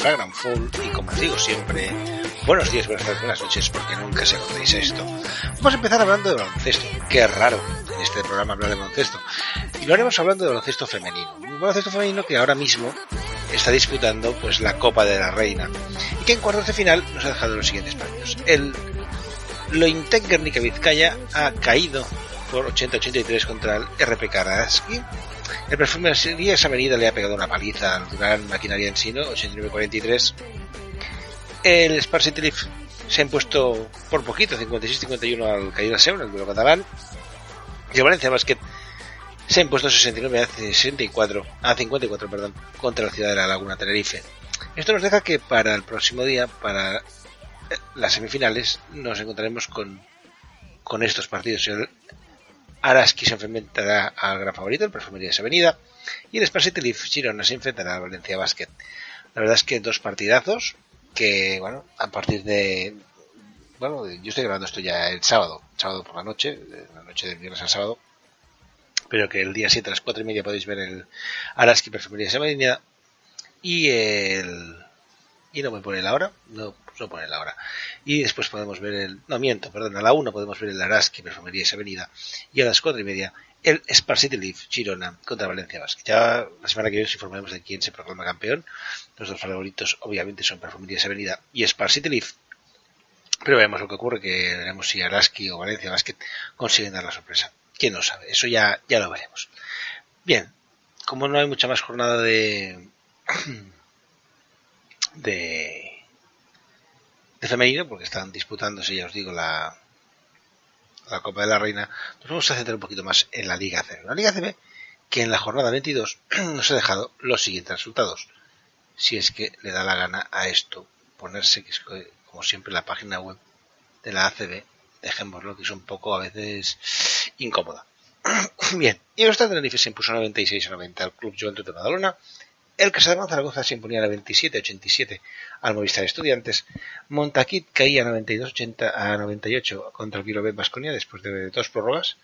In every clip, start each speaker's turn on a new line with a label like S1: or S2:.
S1: Flagrant Full y como os digo siempre, buenos días, buenas tardes, buenas noches porque nunca se contéis esto. Vamos a empezar hablando de baloncesto. Qué raro en este programa hablar de baloncesto. Y lo haremos hablando de baloncesto femenino. Un baloncesto femenino que ahora mismo está disputando pues la Copa de la Reina y que en cuartos de final nos ha dejado los siguientes premios. El Lointec Vizcaya ha caído por 80-83 contra el RP Karaski el perfume de esa avenida le ha pegado una paliza al gran maquinaria en sino, 89-43. El Sparsity Leaf se ha impuesto por poquito, 56-51 al Caída Seun, el duelo catalán. Y el Valencia Basket se ha impuesto 69 a 64, a 54, perdón, contra la ciudad de la Laguna Tenerife. Esto nos deja que para el próximo día, para eh, las semifinales, nos encontraremos con, con estos partidos. El Araski se enfrentará al gran favorito, el Perfumería de Avenida, y el Sparsity Leaf Girona se enfrentará al Valencia Basket. La verdad es que dos partidazos que, bueno, a partir de... Bueno, yo estoy grabando esto ya el sábado, sábado por la noche, la noche del viernes al sábado, pero que el día 7 a las 4 y media podéis ver el Araski Perfumería de Avenida y el... Y no me pone la hora, no no pone la hora. Y después podemos ver el, no miento, perdón, a la 1 podemos ver el Araski, Perfumería esa Avenida, y a las 4 y media el Sparsity Leaf, Girona, contra Valencia Basket. Ya la semana que viene os informaremos de quién se proclama campeón. Los dos favoritos obviamente son Perfumería esa Avenida y Sparsity Leaf. Pero veamos lo que ocurre, que veremos si Araski o Valencia Basket consiguen dar la sorpresa. ¿Quién no sabe? Eso ya, ya lo veremos. Bien, como no hay mucha más jornada de... de de femenino, porque están disputándose, ya os digo, la, la Copa de la Reina, nos vamos a centrar un poquito más en la Liga CB. La Liga CB que en la jornada 22 nos ha dejado los siguientes resultados. Si es que le da la gana a esto ponerse, que es como siempre la página web de la ACB, dejémoslo que es un poco a veces incómoda. Bien, y el Tenerife se impuso 96 a 90 al Club Juventud de Badalona el Casademón Zaragoza se imponía a 27-87 al Movistar Estudiantes. Montaquit caía 92-80 a 98 contra el Vilobet Basconia después de dos prórrogas.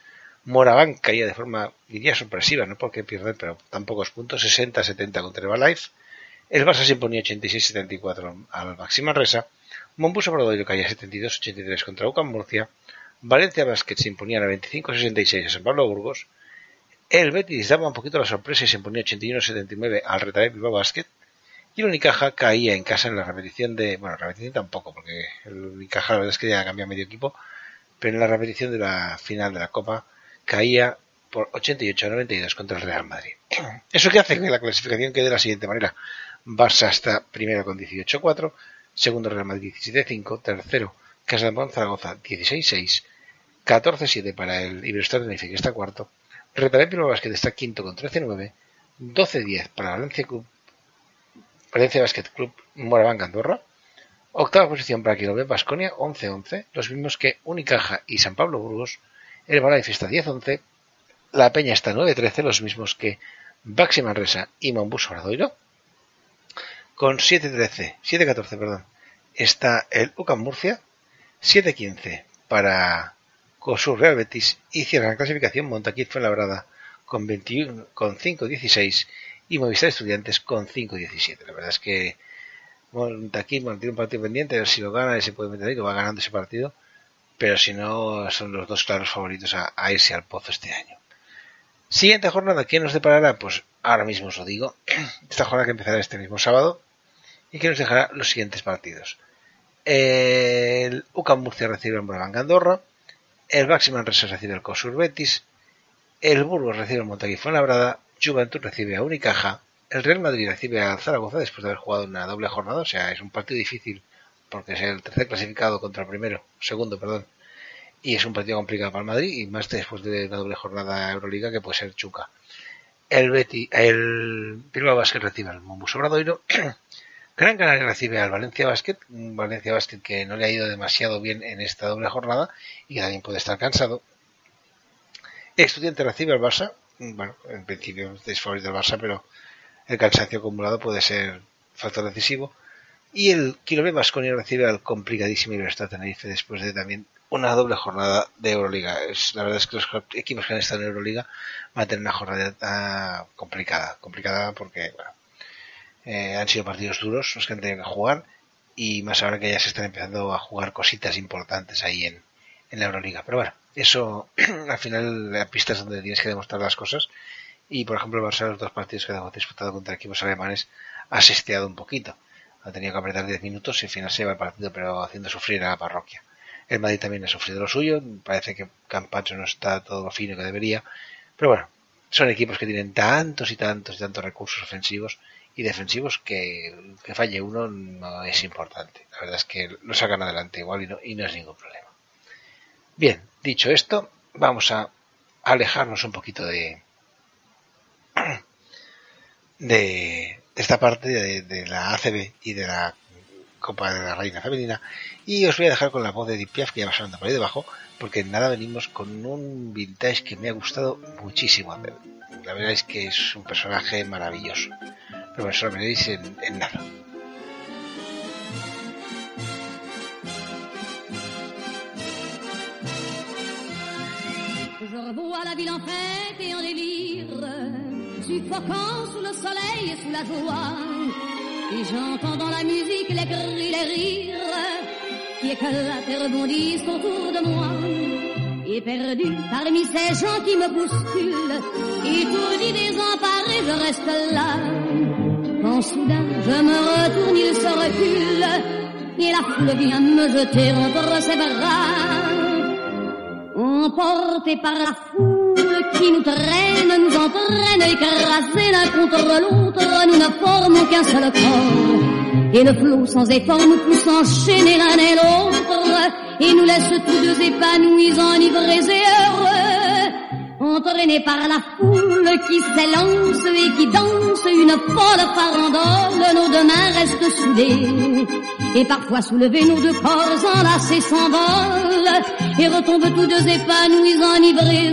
S1: Moraván caía de forma, diría, sorpresiva, no porque pierde, pero tan pocos puntos, 60-70 contra Herbalife. El Barça se imponía 86-74 al Maxima Resa. Mombuso Brodoiro caía 72-83 contra UCAM Murcia. Valencia Basket se imponía 95-66 a San Pablo Burgos. El Betis daba un poquito la sorpresa y se imponía 81-79 al Retabe Bilbao Basket. Y el Unicaja caía en casa en la repetición de. Bueno, repetición tampoco, porque el Unicaja la verdad es que ya cambiado medio equipo. Pero en la repetición de la final de la Copa caía por 88-92 contra el Real Madrid. Eso que hace que la clasificación quede de la siguiente manera: Barça está primero con 18-4, segundo Real Madrid 17-5, tercero Casa de Zaragoza 16-6, 14-7 para el Iberostar de que está cuarto, Retabé Bilbao Basket está quinto con 13-9, 12-10 para Valencia Club, Valencia Basket Club Moraván Andorra, octava posición para Quilomé Basconia 11-11, los mismos que Unicaja y San Pablo Burgos, el Balaife está 10-11, La Peña está 9-13, los mismos que Baxi Manresa y Mombus Oradoiro, con 7-13, 7-14, perdón, está el UCAM Murcia, 7-15 para con su Real Betis y cierra la clasificación Montaquit Fuenlabrada con 21, con 5-16 y Movistar Estudiantes con 5-17. La verdad es que Montaquit mantiene un partido pendiente, a ver si lo gana y se puede meter ahí, que va ganando ese partido, pero si no, son los dos claros favoritos a, irse al pozo este año. Siguiente jornada, ¿quién nos deparará? Pues ahora mismo os lo digo. Esta jornada que empezará este mismo sábado y que nos dejará los siguientes partidos. El UCAM Murcia recibe al Moraván Andorra el Máximo Manresa recibe al Cosur Betis, el Burgos recibe al Montaquí Fuenlabrada, Juventud recibe a Unicaja, el Real Madrid recibe a Zaragoza después de haber jugado una doble jornada, o sea, es un partido difícil porque es el tercer clasificado contra el primero, segundo, perdón, y es un partido complicado para el Madrid y más después de la doble jornada Euroliga que puede ser Chuca. El Betty, el Bilbao Basket recibe al Mombus Obradoiro Gran Canaria recibe al Valencia Basket, un Valencia Basket que no le ha ido demasiado bien en esta doble jornada y que también puede estar cansado. Estudiante recibe al Barça, bueno, en principio es favorito del Barça, pero el cansancio acumulado puede ser factor decisivo. Y el Quilomé Vasconia recibe al complicadísimo Libertad Tenerife después de también una doble jornada de Euroliga. Es, la verdad es que los equipos que han estado en Euroliga van a tener una jornada complicada. Complicada porque bueno, eh, han sido partidos duros los que han tenido que jugar y más ahora que ya se están empezando a jugar cositas importantes ahí en, la Euroliga. Pero bueno, eso al final la pista es donde tienes que demostrar las cosas y por ejemplo el Barça los dos partidos que hemos disputado contra equipos alemanes ha sesteado un poquito. Ha tenido que apretar 10 minutos y al final se va el partido pero haciendo sufrir a la parroquia. El Madrid también ha sufrido lo suyo, parece que Campacho no está todo lo fino que debería, pero bueno, son equipos que tienen tantos y tantos y tantos recursos ofensivos y defensivos que, que falle uno no es importante. La verdad es que lo sacan adelante igual y no, y no es ningún problema. Bien, dicho esto, vamos a alejarnos un poquito de, de, esta parte de, la ACB y de la Copa de la Reina Femenina y os voy a dejar con la voz de Deep que ya va sonando por ahí debajo porque nada venimos con un vintage que me ha gustado muchísimo La verdad es que es un personaje maravilloso. Pero lo veréis en.
S2: Je revois la ville en fête et en délire, suffoquant sous le soleil et sous la joie. Et j'entends dans la musique les cris, les rires, qui éclatent et rebondissent autour de moi. Et perdu parmi ces gens qui me bousculent, étourdi, désemparé, je reste là. Soudain je me retourne, il se recule, et la foule vient me jeter entre ses bras. Emportés par la foule qui nous traîne, nous entraîne, écrasés l'un contre l'autre, nous ne formons qu'un seul corps. Et le flot sans effort nous pousse enchaîner l'un et l'autre, et nous laisse tous deux épanouis, enivrés et heureux. Entraînés par la foule qui s'élance et qui danse une folle farandole, nos deux mains restent soudées. Et parfois soulevés, nos deux corps enlacés s'envolent et retombent tous deux épanouis, enivrés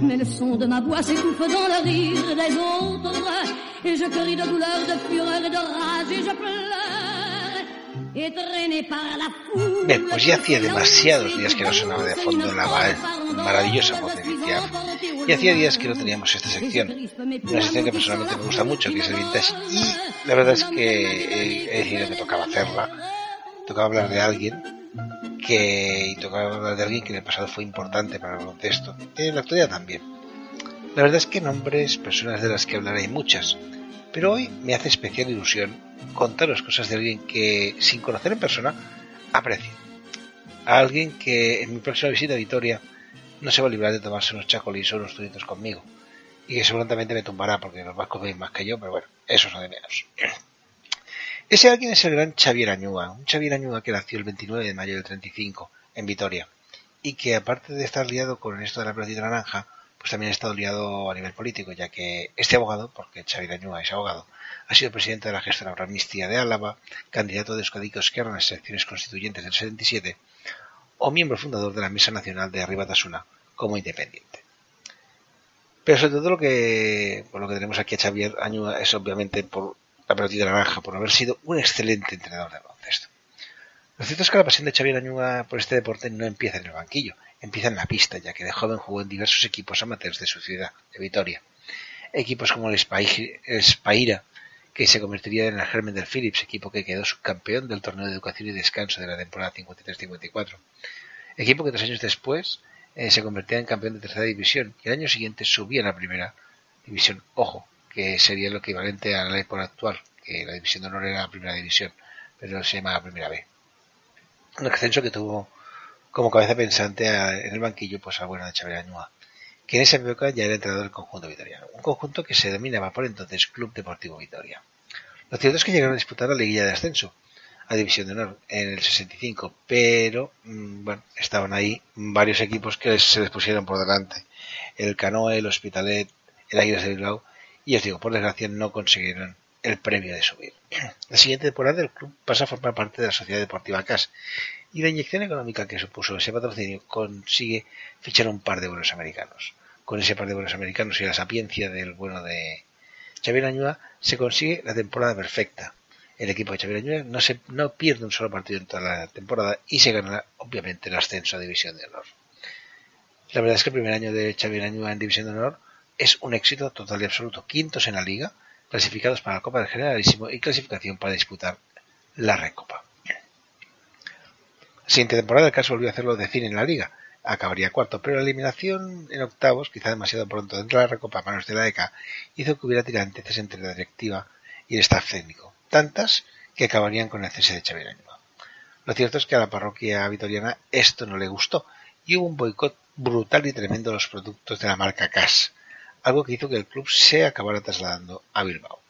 S2: Mais le son de ma voix s'étouffe dans le rire des autres. Et je crie de douleur, de fureur et de rage et je pleure. Et traîné par la foule.
S1: Bien, pues ya hacía demasiados días que no sonaba de fondo la maravillosa voz de. Y hacía días que no teníamos esta sección. Una sección que personalmente me gusta mucho, que es el vintage. Y la verdad es que he decidido que tocaba hacerla. Tocaba hablar de alguien que y tocaba hablar de alguien que en el pasado fue importante para el contexto, en la actualidad también. La verdad es que nombres, personas de las que hablaré hay muchas, pero hoy me hace especial ilusión contaros cosas de alguien que, sin conocer en persona, aprecio. A alguien que en mi próxima visita a Vitoria no se va a librar de tomarse unos chacolis o unos turitos conmigo, y que seguramente me tumbará porque los vascos ven más que yo, pero bueno, eso es lo de menos. Ese alguien es el gran Xavier Añúa, un Xavier Añúa que nació el 29 de mayo del 35 en Vitoria y que aparte de estar liado con esto de la pelotita naranja, pues también ha estado liado a nivel político, ya que este abogado, porque Xavier Añúa es abogado, ha sido presidente de la gestora Amnistía de Álava, candidato de Euskadi Esquerra en las elecciones constituyentes del 77 o miembro fundador de la Mesa Nacional de Arriba Tasuna como independiente. Pero sobre todo lo que, por lo que tenemos aquí a Xavier Añúa es obviamente por la pelotita naranja por haber sido un excelente entrenador de baloncesto. Lo cierto es que la pasión de Xavier Añuga por este deporte no empieza en el banquillo, empieza en la pista, ya que de joven jugó en diversos equipos amateurs de su ciudad, de Vitoria. Equipos como el Espaira, que se convertiría en el germen del Phillips, equipo que quedó subcampeón del torneo de educación y descanso de la temporada 53-54. Equipo que tres años después eh, se convertía en campeón de tercera división y el año siguiente subía a la primera división. Ojo, que sería lo equivalente a la época actual, que la división de honor era la primera división, pero se llama la primera B. Un ascenso que tuvo como cabeza pensante en el banquillo pues a buena de Xavier Añua. que en esa época ya era entrenador del conjunto vitoriano, un conjunto que se denominaba por entonces Club Deportivo Vitoria. Lo cierto es que llegaron a disputar la liguilla de ascenso a División de Honor en el 65, pero mm, bueno, estaban ahí varios equipos que se les pusieron por delante. El Canoe, el Hospitalet, el Águilas de Bilbao, y os digo, por desgracia no consiguieron el premio de subir. La siguiente temporada el club pasa a formar parte de la Sociedad Deportiva CAS y la inyección económica que supuso ese patrocinio consigue fichar un par de buenos americanos. Con ese par de buenos americanos y la sapiencia del bueno de Xavier Añúa se consigue la temporada perfecta. El equipo de Xavier Añúa no, se, no pierde un solo partido en toda la temporada y se gana obviamente el ascenso a División de Honor. La verdad es que el primer año de Xavier Añúa en División de Honor es un éxito total y absoluto. Quintos en la liga, clasificados para la Copa del Generalísimo y clasificación para disputar la Recopa. La siguiente temporada el caso volvió a hacerlo de cine en la liga. Acabaría cuarto, pero la eliminación en octavos, quizá demasiado pronto dentro de la Recopa a manos de la ECA, hizo que hubiera tirantes entre la directiva y el staff técnico. Tantas que acabarían con el cese de Xavier. Lo cierto es que a la parroquia vitoriana esto no le gustó y hubo un boicot brutal y tremendo de los productos de la marca CAS, algo que hizo que el club se acabara trasladando a Bilbao.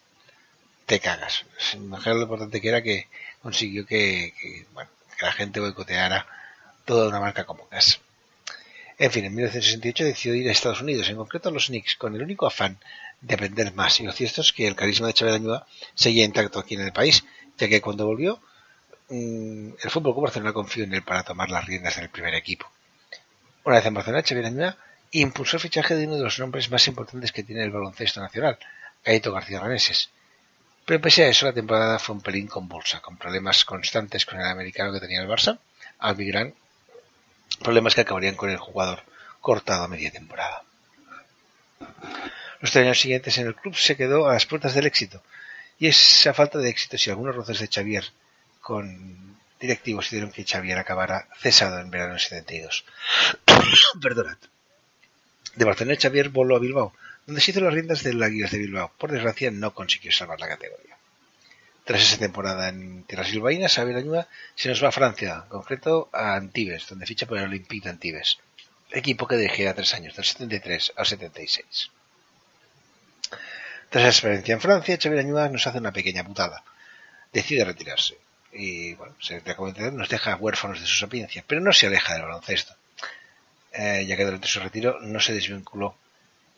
S1: Te cagas. Imagínate lo importante que era que consiguió que, bueno, que la gente boicoteara toda una marca como Gas. En fin, en 1968 decidió ir a Estados Unidos, en concreto a los Knicks, con el único afán de aprender más. Y lo cierto es que el carisma de Xavier Añúa seguía intacto aquí en el país, ya que cuando volvió, mmm, el Fútbol Club Barcelona confió en él para tomar las riendas del primer equipo. Una vez en Barcelona, Xavier Añúa impulsó el fichaje de uno de los nombres más importantes que tiene el baloncesto nacional, Gaito García Raneses, pero pese a eso, la temporada fue un pelín convulsa, con problemas constantes con el americano que tenía el Barça, Albigrán, problemas que acabarían con el jugador cortado a media temporada. Los tres años siguientes en el club se quedó a las puertas del éxito, y esa falta de éxito y algunos roces de Xavier con directivos hicieron que Xavier acabara cesado en verano del 72. Perdonad. De Barcelona, Xavier voló a Bilbao, donde se hizo las riendas del Águilas de Bilbao. Por desgracia, no consiguió salvar la categoría. Tras esa temporada en tierras bilbaínas, Xavier Añúa se nos va a Francia, en concreto a Antibes, donde ficha por el Olympique de Antibes, equipo que dirigirá tres años, del 73 al 76. Tras la experiencia en Francia, Xavier Añúa nos hace una pequeña putada. Decide retirarse. Y bueno, se nos deja huérfanos de su sapiencia, pero no se aleja del baloncesto, eh, ya que durante su retiro no se desvinculó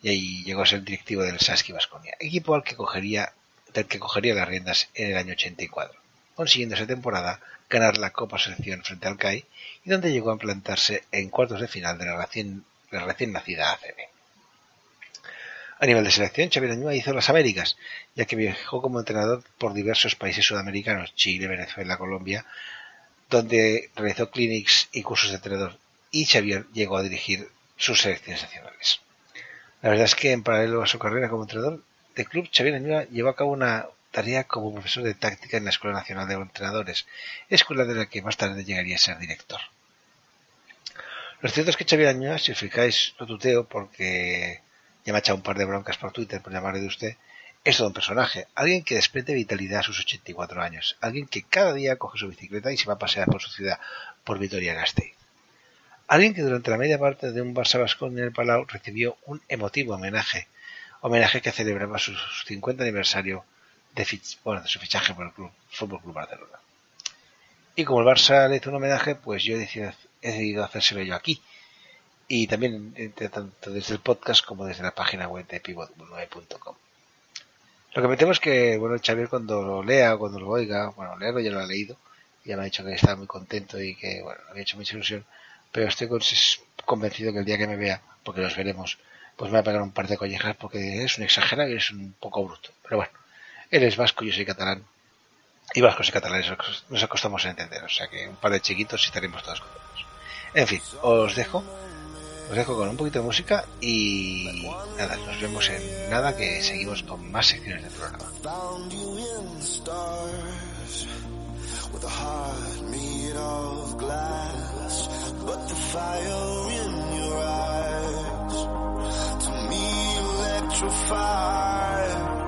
S1: y ahí llegó a ser directivo del Saski Vasconia, equipo al que cogería, del que cogería las riendas en el año 84, consiguiendo esa temporada ganar la Copa Selección frente al CAI y donde llegó a plantarse en cuartos de final de la recién, la recién nacida ACB. A nivel de selección, Xavier Añúa hizo las Américas, ya que viajó como entrenador por diversos países sudamericanos, Chile, Venezuela, Colombia, donde realizó clinics y cursos de entrenador, y Xavier llegó a dirigir sus selecciones nacionales. La verdad es que en paralelo a su carrera como entrenador de club, Xavier Añúa llevó a cabo una tarea como profesor de táctica en la Escuela Nacional de Entrenadores, escuela de la que más tarde llegaría a ser director. Lo cierto es que Xavier Añúa, si os fijáis, lo tuteo porque ya me ha echado un par de broncas por Twitter por llamarle de usted, es todo un personaje, alguien que desprende vitalidad a sus 84 años, alguien que cada día coge su bicicleta y se va a pasear por su ciudad, por Vitoria-Gasteiz. Alguien que durante la media parte de un Barça Bascón en el Palau recibió un emotivo homenaje, homenaje que celebraba su 50 aniversario de, bueno, de su fichaje por el Club, Fútbol Club Barcelona. Y como el Barça le hizo un homenaje, pues yo he decidido, he decidido hacérselo yo aquí. Y también tanto desde el podcast como desde la página web de pivot9.com. Lo que me temo es que, bueno, Xavier cuando lo lea cuando lo oiga, bueno, leerlo ya lo ha leído, ya me ha dicho que estaba muy contento y que, bueno, había hecho mucha ilusión, pero estoy convencido que el día que me vea, porque los veremos, pues me va a pegar un par de collejas porque es un exagerado y es un poco bruto. Pero bueno, él es vasco, yo soy catalán, y vascos y catalanes nos acostamos a entender, o sea que un par de chiquitos y estaremos todos contentos. En fin, os dejo, os dejo con un poquito de música y nada, nos vemos en nada que seguimos con más secciones del programa. But the fire in your eyes to me electrified.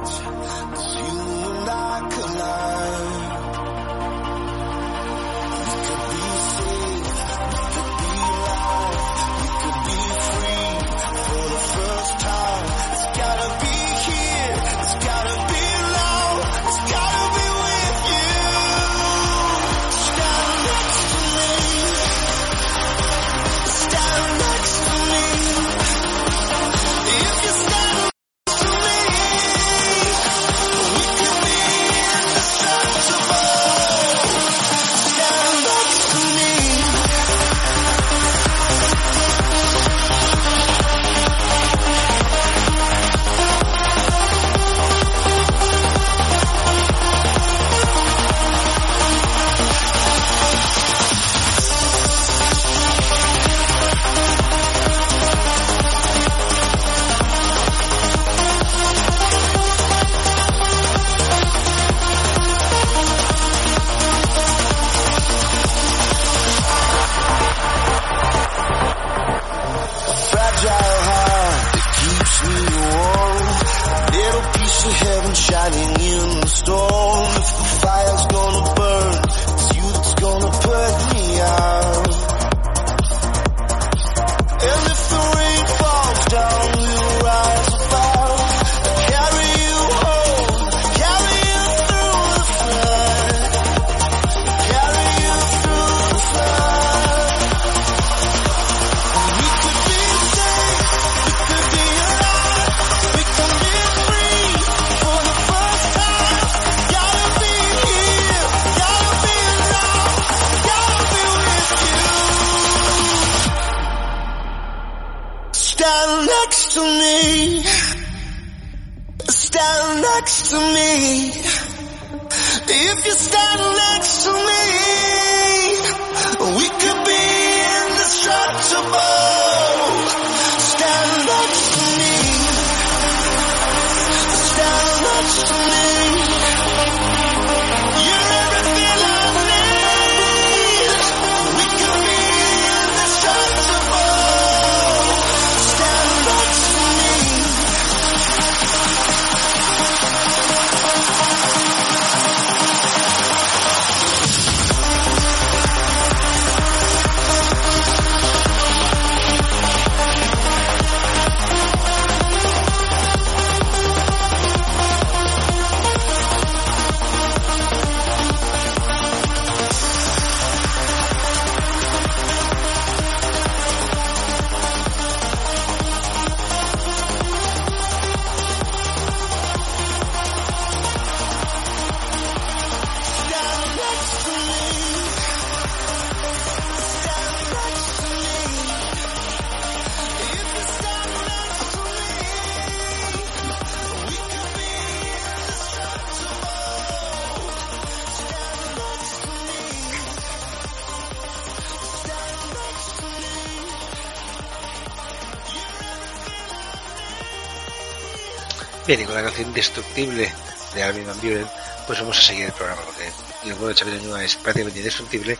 S1: Canción Indestructible de Armin Van Buren, pues vamos a seguir el programa, porque el vuelo de Xavier Oñua es prácticamente indestructible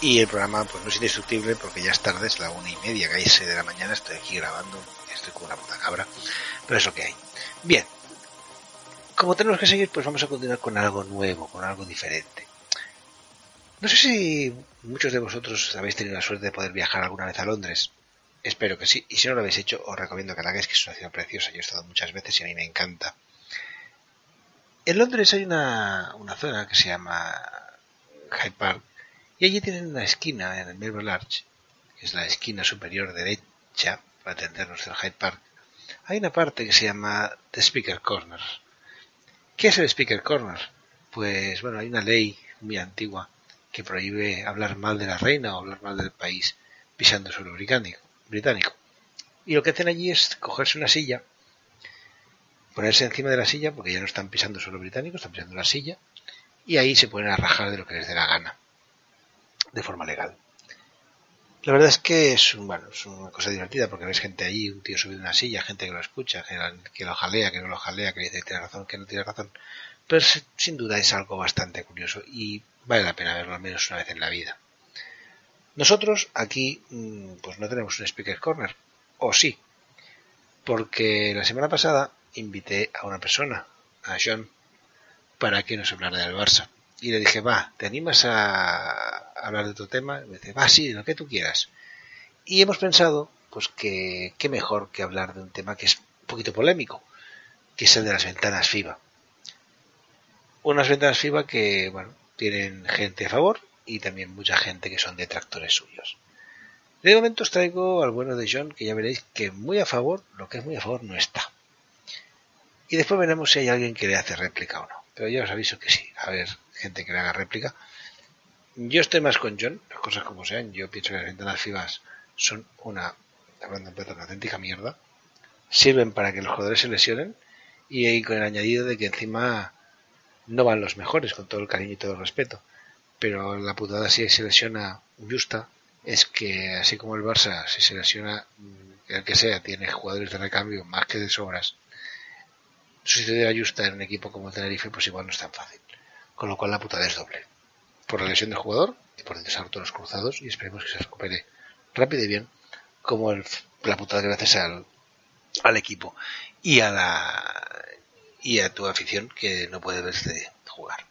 S1: y el programa pues no es indestructible porque ya es tarde, es la una y media, cae de la mañana, estoy aquí grabando, estoy con una puta cabra, pero es lo que hay. Bien, como tenemos que seguir, pues vamos a continuar con algo nuevo, con algo diferente. No sé si muchos de vosotros habéis tenido la suerte de poder viajar alguna vez a Londres. Espero que sí. Y si no lo habéis hecho, os recomiendo que la hagáis, que es una ciudad preciosa. Yo he estado muchas veces y a mí me encanta. En Londres hay una, zona que se llama Hyde Park y allí tienen una esquina en el Melbourne Arch, que es la esquina superior derecha, para entendernos del Hyde Park. Hay una parte que se llama The Speaker Corner. ¿Qué es el Speaker Corner? Pues bueno, hay una ley muy antigua que prohíbe hablar mal de la reina o hablar mal del país pisando suelo británico. Británico. Y lo que hacen allí es cogerse una silla, ponerse encima de la silla, porque ya no están pisando suelo británico, están pisando la silla, y ahí se ponen a rajar de lo que les dé la gana, de forma legal. La verdad es que es, un, bueno, es una cosa divertida porque ves gente allí, un tío subido en una silla, gente que lo escucha, que lo jalea, que no lo jalea, que dice que tiene razón, que no tiene razón. Pero sin duda es algo bastante curioso y vale la pena verlo al menos una vez en la vida. Nosotros aquí pues no tenemos un speaker corner, o sí, porque la semana pasada invité a una persona, a John, para que nos hablara del Barça. Y le dije, va, ¿te animas a hablar de tu tema? Y me dice, va, sí, lo que tú quieras. Y hemos pensado, pues que qué mejor que hablar de un tema que es un poquito polémico, que es el de las ventanas FIBA. Unas ventanas FIBA que, bueno, tienen gente a favor y también mucha gente que son detractores suyos. De momento os traigo al bueno de John, que ya veréis que muy a favor, lo que es muy a favor, no está. Y después veremos si hay alguien que le hace réplica o no. Pero ya os aviso que sí, a ver, gente que le haga réplica. Yo estoy más con John, las cosas como sean. Yo pienso que las ventanas FIBAs son una, hablando en plata, una auténtica mierda. Sirven para que los jugadores se lesionen y ahí con el añadido de que encima no van los mejores, con todo el cariño y todo el respeto. Pero la putada si se lesiona Justa es que así como el Barça, si se lesiona el que sea, tiene jugadores de recambio más que de sobras, sustituir a Justa en un equipo como el Tenerife pues igual no es tan fácil. Con lo cual la putada es doble. Por la lesión del jugador y por todos los cruzados y esperemos que se recupere rápido y bien como el, la putada gracias al, al equipo y a la y a tu afición que no puede verse jugar.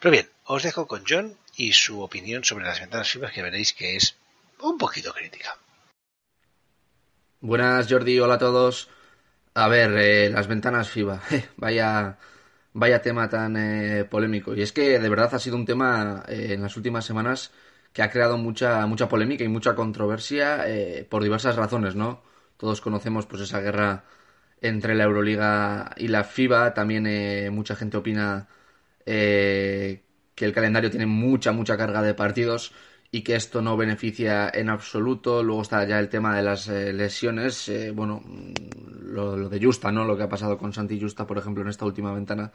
S1: Pero bien, os dejo con John y su opinión sobre las ventanas FIBA que veréis que es un poquito crítica.
S3: Buenas Jordi, hola a todos. A ver, eh, las ventanas FIBA, vaya, vaya tema tan eh, polémico. Y es que de verdad ha sido un tema eh, en las últimas semanas que ha creado mucha, mucha polémica y mucha controversia eh, por diversas razones, ¿no? Todos conocemos pues esa guerra entre la Euroliga y la FIBA. También mucha gente opina eh, que el calendario tiene mucha, mucha carga de partidos y que esto no beneficia en absoluto. Luego está ya el tema de las eh, lesiones. eh, bueno, lo, de Justa, ¿no? Lo que ha pasado con Santi Justa, por ejemplo, en esta última ventana.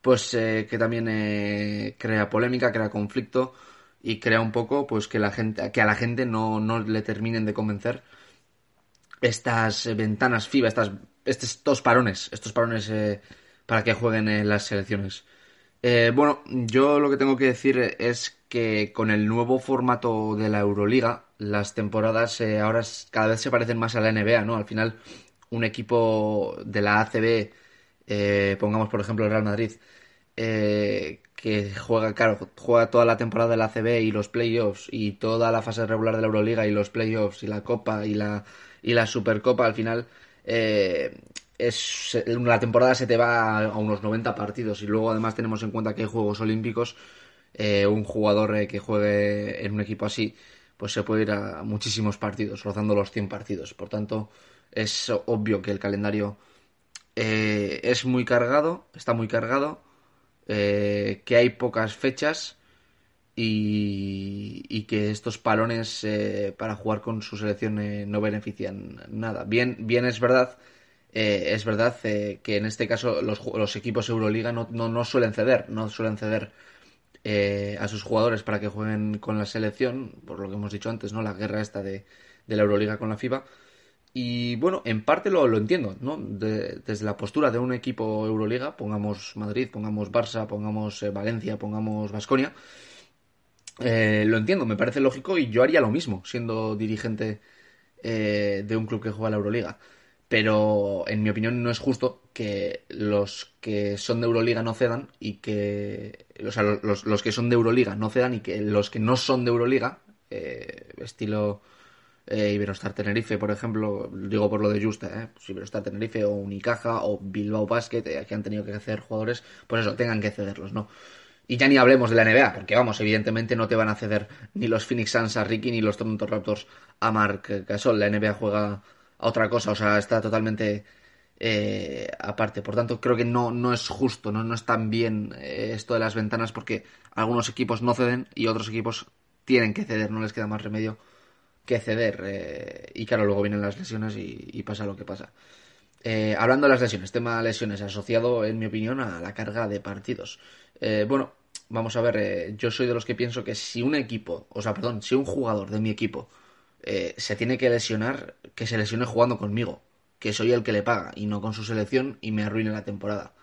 S3: Pues eh, que también eh, crea polémica, crea conflicto y crea un poco pues que la gente que a la gente no, no le terminen de convencer estas ventanas FIBA, estas, estos parones, estos parones para que jueguen en las selecciones. Eh, bueno, yo lo que tengo que decir es que con el nuevo formato de la Euroliga, las temporadas eh, ahora cada vez se parecen más a la NBA, ¿no? Al final, un equipo de la ACB, eh, pongamos por ejemplo el Real Madrid, eh, que juega, claro, juega toda la temporada de la ACB y los playoffs y toda la fase regular de la Euroliga y los playoffs y la Copa y la, y la Supercopa, al final eh, es, la temporada se te va a unos 90 partidos y luego además tenemos en cuenta que hay Juegos Olímpicos, eh, un jugador eh, que juegue en un equipo así, pues se puede ir a muchísimos partidos, rozando los 100 partidos. Por tanto, es obvio que el calendario eh, es muy cargado, está muy cargado, eh, que hay pocas fechas y, que estos palones eh, para jugar con su selección no benefician nada. Bien, bien es verdad, eh, es verdad eh, que en este caso los, los equipos Euroliga no, no, no suelen ceder, no suelen ceder eh, a sus jugadores para que jueguen con la selección, por lo que hemos dicho antes, ¿no? La guerra esta de, de la Euroliga con la FIBA. Y bueno, en parte lo, lo entiendo, ¿no? De- desde la postura de un equipo Euroliga, pongamos Madrid, pongamos Barça, pongamos eh, Valencia, pongamos Vasconia, lo entiendo, me parece lógico y yo haría lo mismo siendo dirigente de un club que juega la Euroliga. Pero en mi opinión no es justo que los que son de Euroliga no cedan y que. O sea, los, los que son de Euroliga no cedan y que los que no son de Euroliga, eh, estilo eh, Iberostar Tenerife, por ejemplo, digo por lo de Justa, ¿eh? Pues Iberostar Tenerife o Unicaja o Bilbao Basket, eh, que han tenido que hacer jugadores, pues eso, tengan que cederlos, ¿no? Y ya ni hablemos de la NBA, porque vamos, evidentemente no te van a ceder ni los Phoenix Suns a Ricky ni los Toronto Raptors a Mark Gasol. La NBA juega a otra cosa, o sea, está totalmente eh, aparte. Por tanto, creo que no, no es justo, no, no es tan bien eh, esto de las ventanas, porque algunos equipos no ceden y otros equipos tienen que ceder, no les queda más remedio que ceder. eh, y claro, luego vienen las lesiones y, y pasa lo que pasa. Eh, hablando de las lesiones, tema lesiones asociado, en mi opinión, a la carga de partidos. Eh, bueno, vamos a ver, yo soy de los que pienso que si un equipo, o sea, perdón, si un jugador de mi equipo eh, se tiene que lesionar, que se lesione jugando conmigo, que soy el que le paga y no con su selección y me arruine la temporada.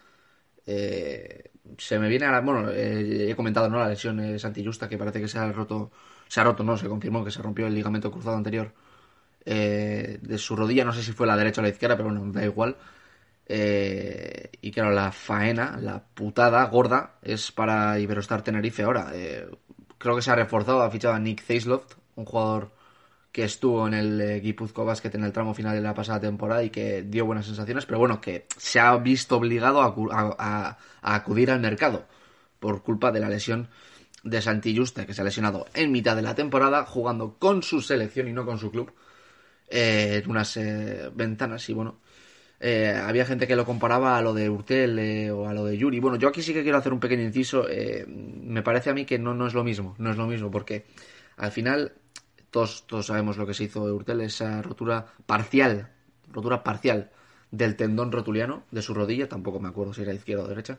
S3: Eh, se me viene a la, bueno, eh, he comentado, ¿no? La lesión de Santi Justa, que parece que se ha roto, se ha roto, no, se confirmó que se rompió el ligamento cruzado anterior eh, de su rodilla, no sé si fue la derecha o la izquierda, pero bueno, da igual. Eh, y claro, la faena, la putada gorda, es para Iberostar Tenerife ahora. Eh, creo que se ha reforzado, ha fichado a Nick Zeisloft, un jugador que estuvo en el eh, Guipuzcoa Basket en el tramo final de la pasada temporada y que dio buenas sensaciones, pero bueno, que se ha visto obligado a, acu- a- a- a acudir al mercado por culpa de la lesión de Santi que se ha lesionado en mitad de la temporada jugando con su selección y no con su club eh, en unas eh, ventanas y bueno eh, había gente que lo comparaba a lo de Urtel o a lo de Yuri. Bueno, yo aquí sí que quiero hacer un pequeño inciso. eh, me parece a mí que no, no es lo mismo. No es lo mismo porque al final todos, todos sabemos lo que se hizo de Urtel, esa rotura parcial, rotura parcial del tendón rotuliano de su rodilla. Tampoco me acuerdo si era izquierda o derecha.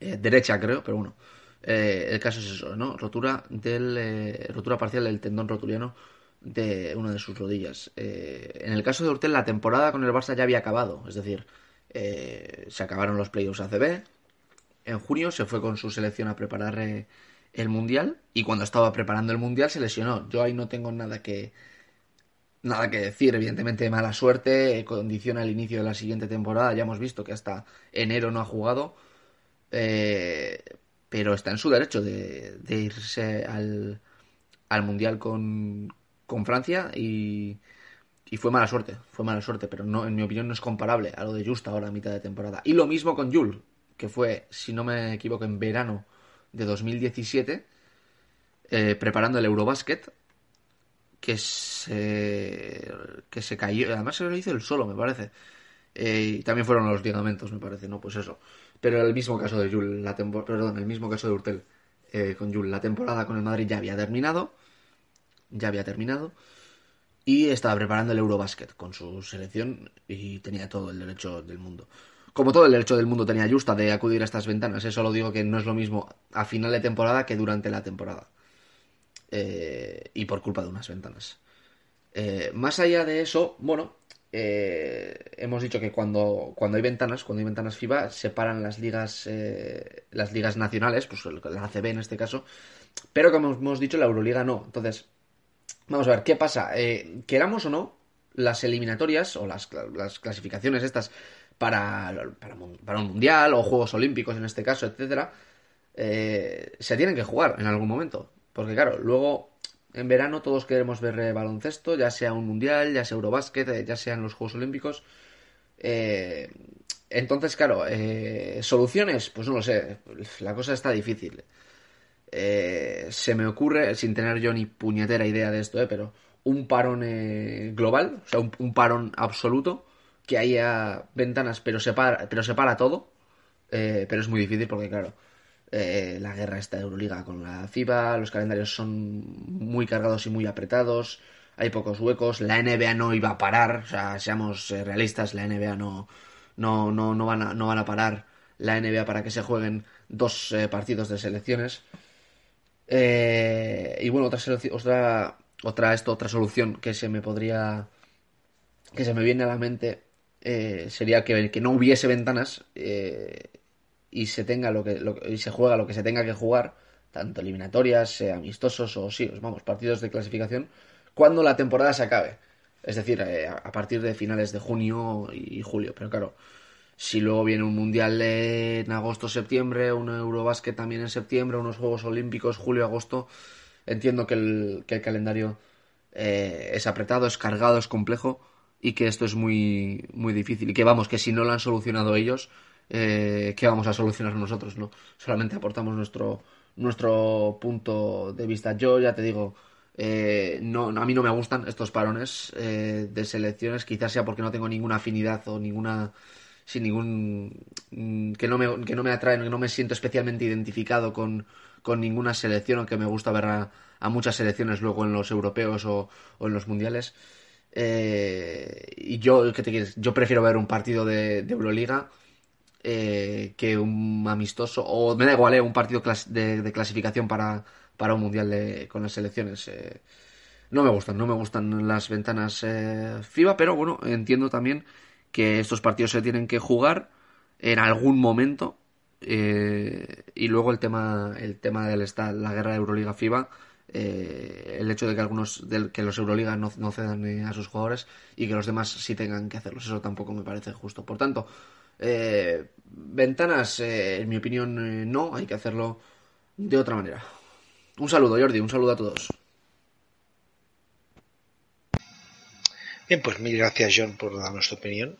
S3: Eh, derecha creo, pero bueno. Eh, el caso es eso, ¿no? Rotura del eh, rotura parcial del tendón rotuliano de una de sus rodillas. Eh, en el caso de Urtel, la temporada con el Barça ya había acabado, es decir, eh, se acabaron los playoffs ACB. En junio se fue con su selección a preparar el mundial y cuando estaba preparando el mundial se lesionó. Yo ahí no tengo nada que nada que decir, evidentemente mala suerte, eh, condiciona el inicio de la siguiente temporada, ya hemos visto que hasta enero no ha jugado, eh, pero está en su derecho de, irse al, al Mundial con, con Francia y, fue mala suerte, fue mala suerte, pero no, en mi opinión no es comparable a lo de Just ahora a mitad de temporada. Y lo mismo con Jules, que fue, si no me equivoco, en verano de 2017, eh, preparando el Eurobasket, que se, que se cayó, además se lo hizo él solo, me parece. Eh, y también fueron los ligamentos, me parece, ¿no? Pues eso. Pero el mismo caso de Jules, la perdón, el mismo caso de Urtel eh, con Jules. La temporada con el Madrid ya había terminado, ya había terminado, y estaba preparando el Eurobasket con su selección y tenía todo el derecho del mundo. Como todo el derecho del mundo tenía Justa de acudir a estas ventanas, eso lo digo que no es lo mismo a final de temporada que durante la temporada. Eh, y por culpa de unas ventanas. Eh, más allá de eso, bueno, eh, hemos dicho que cuando, cuando hay ventanas, cuando hay ventanas FIBA, separan las ligas, eh, las ligas nacionales, pues la ACB en este caso, pero como hemos dicho, la Euroliga no. Entonces, vamos a ver, ¿qué pasa? Eh, queramos o no, las eliminatorias o las, las clasificaciones estas para, para, para un mundial o Juegos Olímpicos en este caso, etcétera, eh, se tienen que jugar en algún momento. Porque claro, luego en verano todos queremos ver eh, baloncesto, ya sea un mundial, ya sea Eurobásquet, eh, ya sean los Juegos Olímpicos. Eh, entonces, claro, soluciones, pues no lo sé, la cosa está difícil. Se me ocurre, sin tener yo ni puñetera idea de esto, pero un parón global, o sea, un parón absoluto, que haya ventanas, pero separa, pero separa todo. Eh, pero es muy difícil porque, claro, eh, la guerra esta de Euroliga con la FIBA, los calendarios son muy cargados y muy apretados, hay pocos huecos, la NBA no iba a parar, o sea, seamos eh, realistas, la NBA no, no, no, no, van a, no van a parar la NBA para que se jueguen dos eh, partidos de selecciones. Eh, y bueno, otra, otra, otra, esto, otra solución que se me podría, que se me viene a la mente eh, sería que, no hubiese ventanas eh, y se tenga lo que, lo y se juega lo que se tenga que jugar, tanto eliminatorias, eh, amistosos o sí, vamos, partidos de clasificación, cuando la temporada se acabe. Es decir, eh, a partir de finales de junio y julio. Pero claro, si luego viene un mundial en agosto, septiembre, un Eurobásquet también en septiembre, unos Juegos Olímpicos, julio, agosto, entiendo que el, que el calendario eh, es apretado, es cargado, es complejo y que esto es muy, muy difícil. Y que vamos, que si no lo han solucionado ellos, eh, ¿qué vamos a solucionar nosotros? no Solamente aportamos nuestro, nuestro punto de vista. Yo ya te digo, eh, no, a mí no me gustan estos parones eh, de selecciones, quizás sea porque no tengo ninguna afinidad o ninguna sin ningún mm, que no me que no me atraen, que no me siento especialmente identificado con, con ninguna selección, aunque me gusta ver a, a muchas selecciones luego en los europeos o, o en los mundiales. Eh, y yo, ¿qué te quieres? Yo prefiero ver un partido de, de Euroliga eh, que un amistoso, o me da igual, eh, un partido de, de clasificación para, para un mundial de- con las selecciones. eh. no me gustan, no me gustan las ventanas eh, FIBA, pero bueno, entiendo también que estos partidos se tienen que jugar en algún momento. eh, y luego el tema, el tema esta- la guerra de Euroliga FIBA, eh, el hecho de que algunos, del, que los Euroliga no, no cedan a sus jugadores y que los demás sí tengan que hacerlos, eso tampoco me parece justo. Por tanto, eh, ventanas, eh, en mi opinión, eh, no, hay que hacerlo de otra manera. Un saludo, Jordi, un saludo a todos.
S1: Bien, pues mil gracias John por darnos tu opinión.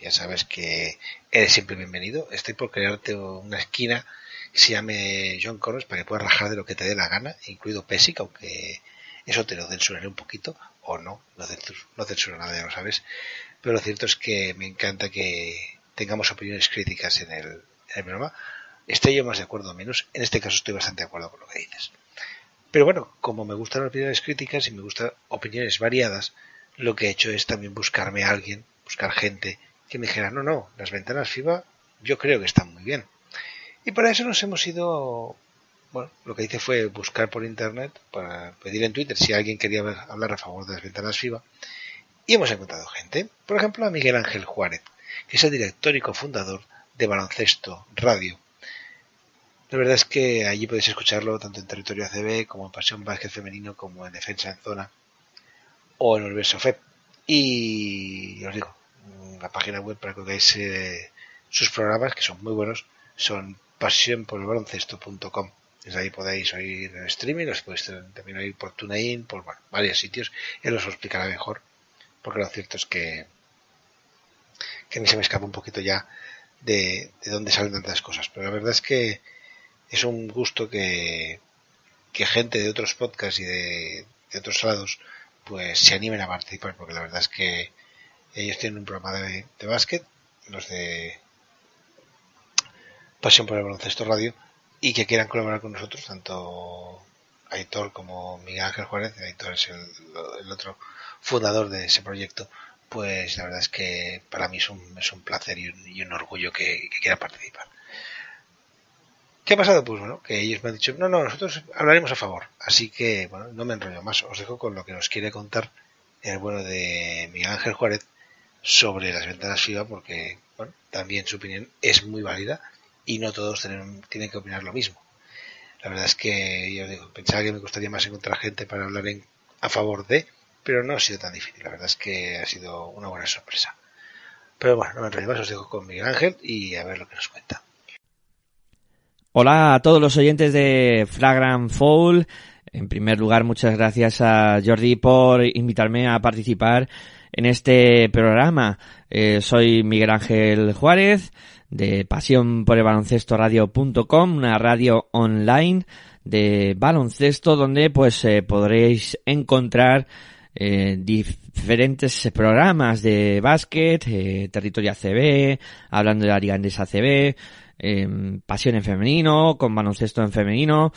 S1: Ya sabes que eres siempre bienvenido. Estoy por crearte una esquina que se llame John Corres para que puedas rajar de lo que te dé la gana, incluido Pesic, aunque eso te lo censuraré un poquito, o no, no censuro, no nada, ya lo sabes. Pero lo cierto es que me encanta que tengamos opiniones críticas en el, programa. Estoy yo más de acuerdo o menos. En este caso estoy bastante de acuerdo con lo que dices. Pero bueno, como me gustan las opiniones críticas y me gustan opiniones variadas, lo que he hecho es también buscarme a alguien, buscar gente que me dijera, no, no, las ventanas FIBA yo creo que están muy bien. Y para eso nos hemos ido, bueno, lo que hice fue buscar por internet, para pedir en Twitter si alguien quería hablar a favor de las ventanas FIBA. Y hemos encontrado gente, por ejemplo a Miguel Ángel Juárez, que es el director y cofundador de Baloncesto Radio. La verdad es que allí podéis escucharlo tanto en territorio ACB como en Pasión Básquet Femenino como en Defensa en Zona o en Universo FEP. Y os digo, la página web para que veáis eh, sus programas, que son muy buenos, son pasionporelbaloncesto.com. Desde ahí podéis oír en streaming, los podéis también oír por TuneIn, por bueno, varios sitios. Él os lo explicará mejor, porque lo cierto es que, que se me escapa un poquito ya de, de dónde salen tantas cosas. Pero la verdad es que es un gusto que, que gente de otros podcasts y de, de otros lados pues se animen a participar, porque la verdad es que ellos tienen un programa de, de básquet, los de Pasión por el Baloncesto Radio, y que quieran colaborar con nosotros, tanto Aitor como Miguel Ángel Juárez, Aitor es el, el otro fundador de ese proyecto, pues la verdad es que para mí es un, es un placer y un, y un orgullo que, que quieran participar. ¿Qué ha pasado? Pues bueno, que ellos me han dicho, no, no, nosotros hablaremos a favor. Así que, bueno, no me enrollo más. Os dejo con lo que nos quiere contar el bueno de Miguel Ángel Juárez sobre las ventanas FIBA, porque, bueno, también su opinión es muy válida y no todos tienen, tienen que opinar lo mismo. La verdad es que, yo digo, pensaba que me costaría más encontrar gente para hablar en, a favor de, pero no ha sido tan difícil. La verdad es que ha sido una buena sorpresa. Pero bueno, no me enrollo más, os dejo con Miguel Ángel y a ver lo que nos cuenta.
S4: Hola a todos los oyentes de Flagrant Foul. En primer lugar, muchas gracias a Jordi por invitarme a participar en este programa. Eh, soy Miguel Ángel Juárez de Pasión por el Baloncesto Radio.com, una radio online de baloncesto donde pues eh, podréis encontrar eh, diferentes programas de básquet, eh, territorio ACB, hablando de la Liga Andesa ACB, eh, pasión en femenino, con baloncesto en femenino,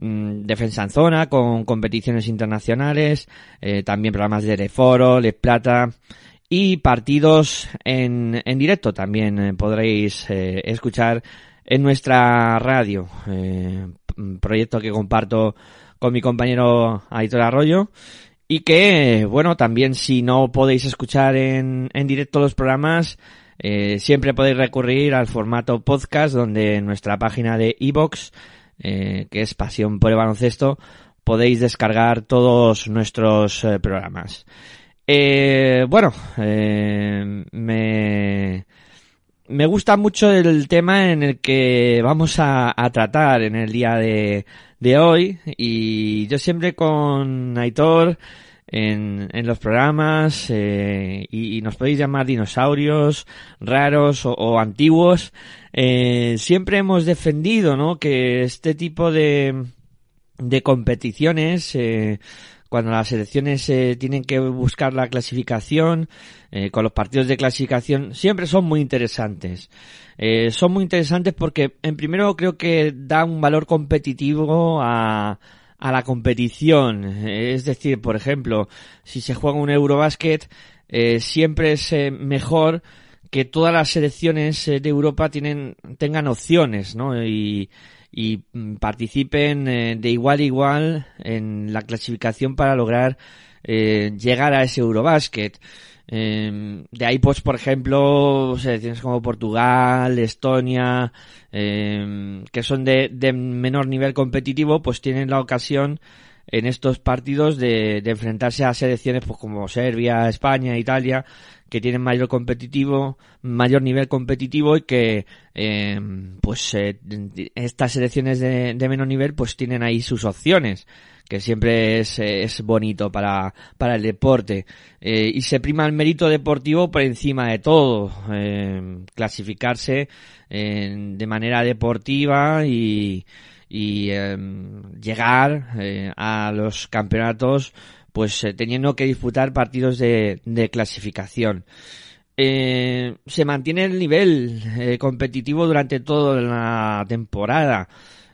S4: mm, defensa en zona, con competiciones internacionales, eh, también programas de Reforo, Les Plata y partidos en, en directo también eh, podréis eh, escuchar en nuestra radio, eh, proyecto que comparto con mi compañero Aitor Arroyo y que, bueno, también si no podéis escuchar en, en directo los programas, eh, siempre podéis recurrir al formato podcast donde en nuestra página de iBox, eh, que es Pasión por el Baloncesto, podéis descargar todos nuestros programas. Eh, bueno, eh, me, me gusta mucho el tema en el que vamos a, tratar en el día de, de hoy y yo siempre con Aitor en, en los programas eh, y, nos podéis llamar dinosaurios raros o, o antiguos eh, siempre hemos defendido ¿no? que este tipo de de competiciones eh, cuando las selecciones eh, tienen que buscar la clasificación eh, con los partidos de clasificación siempre son muy interesantes eh, son muy interesantes porque en primero creo que da un valor competitivo a a la competición. Es decir, por ejemplo, si se juega un Eurobasket, eh, siempre es eh, mejor que todas las selecciones eh, de Europa tienen, tengan opciones, ¿no? Y, y mm, participen eh, de igual a igual en la clasificación para lograr eh, llegar a ese Eurobasket. Eh, de ahí, pues, por ejemplo, selecciones como Portugal, Estonia, eh, que son de, de menor nivel competitivo, pues tienen la ocasión en estos partidos de, de enfrentarse a selecciones pues como Serbia, España, Italia, que tienen mayor competitivo, mayor nivel competitivo y que eh, pues eh, estas selecciones de, de menor nivel pues tienen ahí sus opciones que siempre es, es bonito para, para el deporte. Eh, y se prima el mérito deportivo por encima de todo. Eh, clasificarse eh, de manera deportiva y, y eh, llegar eh, a los campeonatos pues eh, teniendo que disputar partidos de, de clasificación. Eh, se mantiene el nivel eh, competitivo durante toda la temporada.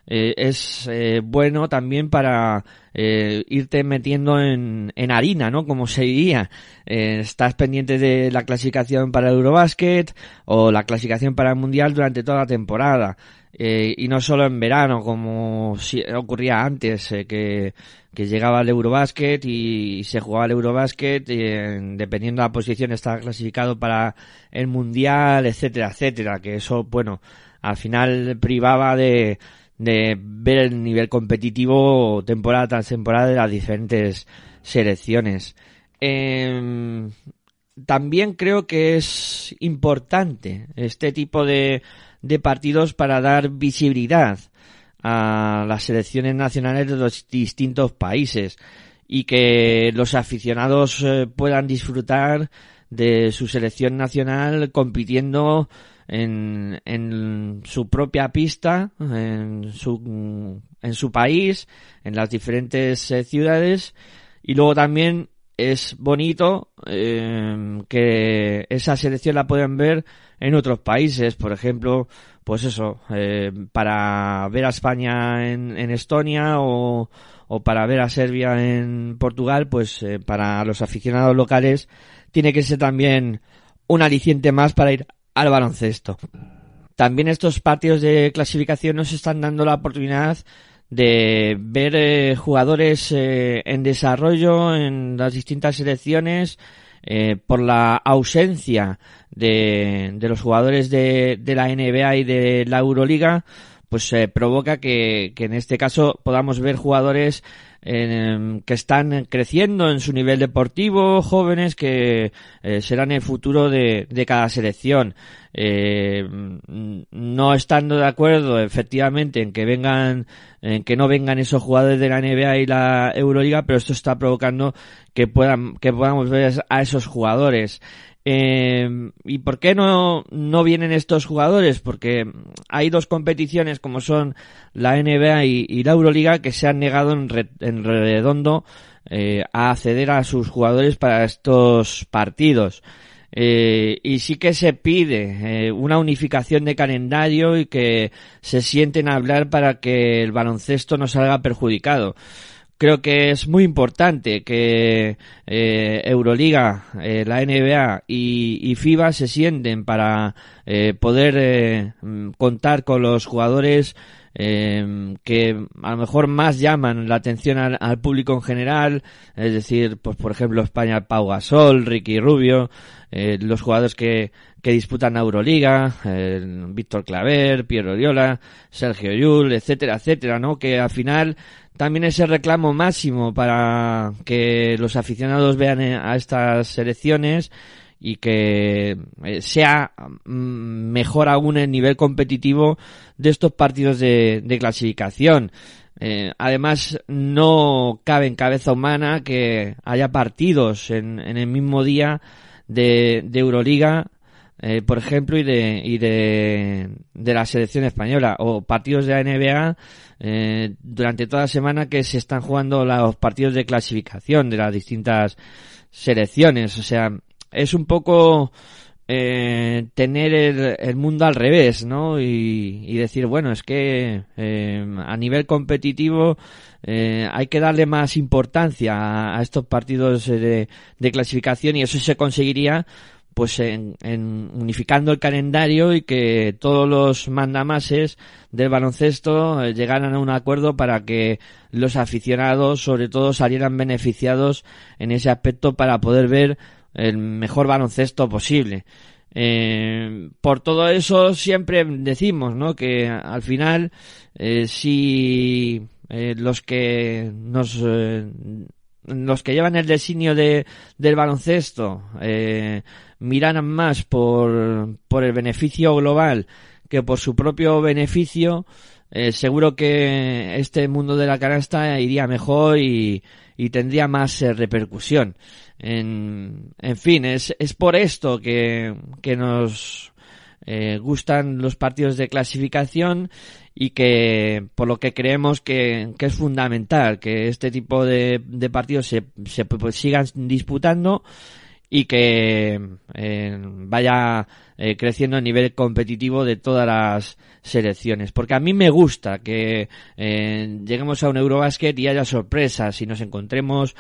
S4: Es eh, bueno también para eh, irte metiendo en, en harina, ¿no? Como se diría. Estás pendiente de la clasificación para el Eurobasket o la clasificación para el Mundial durante toda la temporada. Eh, y no solo en verano, como si ocurría antes, eh, que, que llegaba el Eurobasket y se jugaba el Eurobasket, eh, dependiendo de la posición estaba clasificado para el Mundial, etcétera, etcétera, que eso, bueno, al final privaba de, de ver el nivel competitivo temporada tras temporada de las diferentes selecciones. Eh, también creo que es importante este tipo de, de partidos para dar visibilidad a las selecciones nacionales de los distintos países y que los aficionados eh, puedan disfrutar de su selección nacional compitiendo en, en su propia pista, en su, en su país, en las diferentes eh, ciudades. Y luego también es bonito eh, que esa selección la puedan ver en otros países, por ejemplo, pues eso, eh, para ver a España en, en Estonia o, para ver a Serbia en Portugal, pues eh, para los aficionados locales tiene que ser también un aliciente más para ir al baloncesto. También estos partidos de clasificación nos están dando la oportunidad de ver eh, jugadores eh, en desarrollo en las distintas selecciones eh, por la ausencia de, de los jugadores de, de, la NBA y de la Euroliga pues provoca que, que, en este caso podamos ver jugadores que están creciendo en su nivel deportivo, jóvenes que eh, serán el futuro de, de cada selección. Eh, no estando de acuerdo efectivamente en que vengan, en que no vengan esos jugadores de la NBA y la Euroliga, pero esto está provocando que puedan, que podamos ver a esos jugadores. Eh, ¿Y por qué no, no vienen estos jugadores? Porque hay dos competiciones como son la NBA y, la Euroliga que se han negado en, re, en redondo eh, a acceder a sus jugadores para estos partidos. Eh, y sí que se pide eh, una unificación de calendario y que se sienten a hablar para que el baloncesto no salga perjudicado creo que es muy importante que eh, Euroliga, eh, la NBA y, y, FIBA se sienten para eh, poder eh, contar con los jugadores eh, que a lo mejor más llaman la atención al, al, público en general, es decir, pues por ejemplo España, Pau Gasol, Ricky Rubio, eh, los jugadores que, que disputan Euroliga, eh, Víctor Claver, Piero Oriola, Sergio Yul, etcétera, etcétera, ¿no? Que al final también es el reclamo máximo para que los aficionados vean a estas selecciones y que sea mejor aún el nivel competitivo de estos partidos de, de clasificación. Eh, además, no cabe en cabeza humana que haya partidos en, en el mismo día de, de Euroliga eh, por ejemplo, y de, y de, de la selección española, o partidos de la NBA eh, durante toda la semana que se están jugando los partidos de clasificación de las distintas selecciones. O sea, es un poco eh, tener el, el, mundo al revés, ¿no? Y, decir, bueno, es que eh, a nivel competitivo eh, hay que darle más importancia a, a estos partidos de, de clasificación y eso se conseguiría pues en, en, unificando el calendario y que todos los mandamases del baloncesto eh, llegaran a un acuerdo para que los aficionados sobre todo salieran beneficiados en ese aspecto para poder ver el mejor baloncesto posible. Eh, por todo eso siempre decimos, ¿no? Que al final, eh, si los que nos los que llevan el designio de, del baloncesto eh, miran más por, por el beneficio global que por su propio beneficio, eh, seguro que este mundo de la canasta iría mejor y, y tendría más eh, repercusión. En, en fin, es, es por esto que, que nos eh, gustan los partidos de clasificación y que por lo que creemos que, que es fundamental que este tipo de, de partidos se, se pues, sigan disputando y que eh, vaya eh, creciendo a nivel competitivo de todas las selecciones. Porque a mí me gusta que eh, lleguemos a un Eurobasket y haya sorpresas y nos encontremos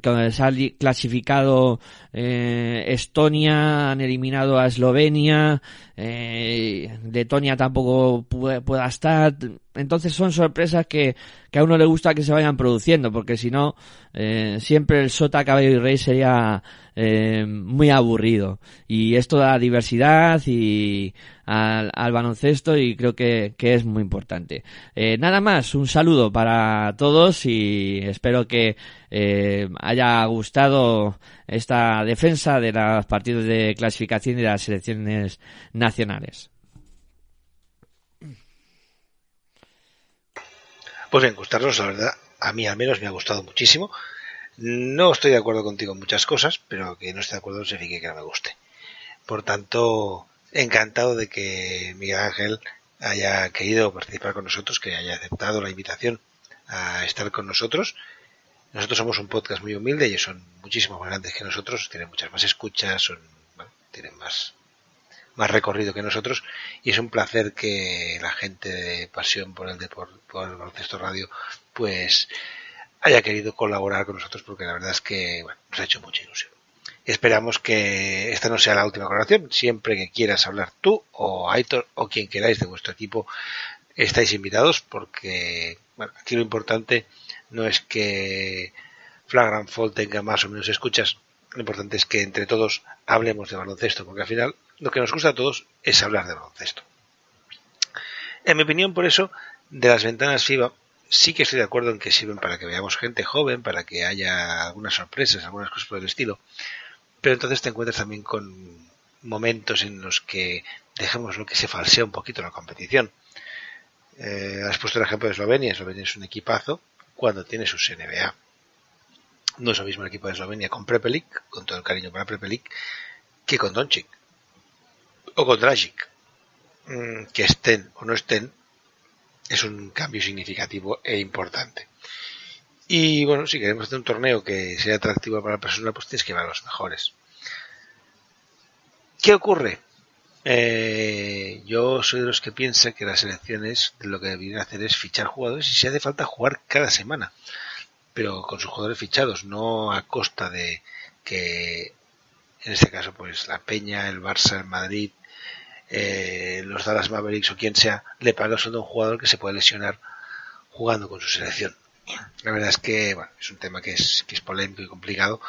S4: que se ha clasificado eh, Estonia, han eliminado a Eslovenia, eh, Letonia tampoco pueda estar. entonces son sorpresas que, que a uno le gusta que se vayan produciendo, porque si no, eh, siempre el sota, caballo y rey sería eh, muy aburrido. Y esto da diversidad y al, al baloncesto y creo que, que es muy importante. Eh, nada más, un saludo para todos y espero que eh, haya gustado esta defensa de los partidos de clasificación y de las selecciones nacionales.
S1: Pues bien, gustarnos, la verdad, a mí al menos me ha gustado muchísimo. No estoy de acuerdo contigo en muchas cosas, pero que no esté de acuerdo no significa que no me guste. Por tanto, encantado de que Miguel Ángel haya querido participar con nosotros, que haya aceptado la invitación a estar con nosotros. Nosotros somos un podcast muy humilde, ellos son muchísimo más grandes que nosotros, tienen muchas más escuchas, son, tienen más, más recorrido que nosotros y es un placer que la gente de pasión por el deporte, por el baloncesto radio, pues haya querido colaborar con nosotros porque la verdad es que bueno, nos ha hecho mucha ilusión. Esperamos que esta no sea la última colaboración. Siempre que quieras hablar tú o Aitor o quien queráis de vuestro equipo, estáis invitados porque bueno, aquí lo importante no es que Flagrant Fall tenga más o menos escuchas, lo importante es que entre todos hablemos de baloncesto, porque al final lo que nos gusta a todos es hablar de baloncesto. En mi opinión, por eso, de las ventanas FIBA, sí que estoy de acuerdo en que sirven para que veamos gente joven, para que haya algunas sorpresas, algunas cosas por el estilo, pero entonces te encuentras también con momentos en los que dejemos lo que se falsea un poquito la competición. Eh, has puesto el ejemplo de Eslovenia. Eslovenia es un equipazo cuando tiene sus NBA. No es lo mismo el equipo de Eslovenia con Prepelic, con todo el cariño para Prepelic, que con Doncic o con Dragic. Mm, que estén o no estén es un cambio significativo e importante. Y bueno, si queremos hacer un torneo que sea atractivo para la persona, pues tienes que ver a los mejores. ¿Qué ocurre? Eh, yo soy de los que piensa que las elecciones lo que deberían hacer es fichar jugadores y si hace falta jugar cada semana, pero con sus jugadores fichados, no a costa de que en este caso pues la Peña, el Barça, el Madrid, eh, los Dallas Mavericks o quien sea le paga el sueldo a un jugador que se puede lesionar jugando con su selección. La verdad es que bueno, es un tema que es, que es polémico y complicado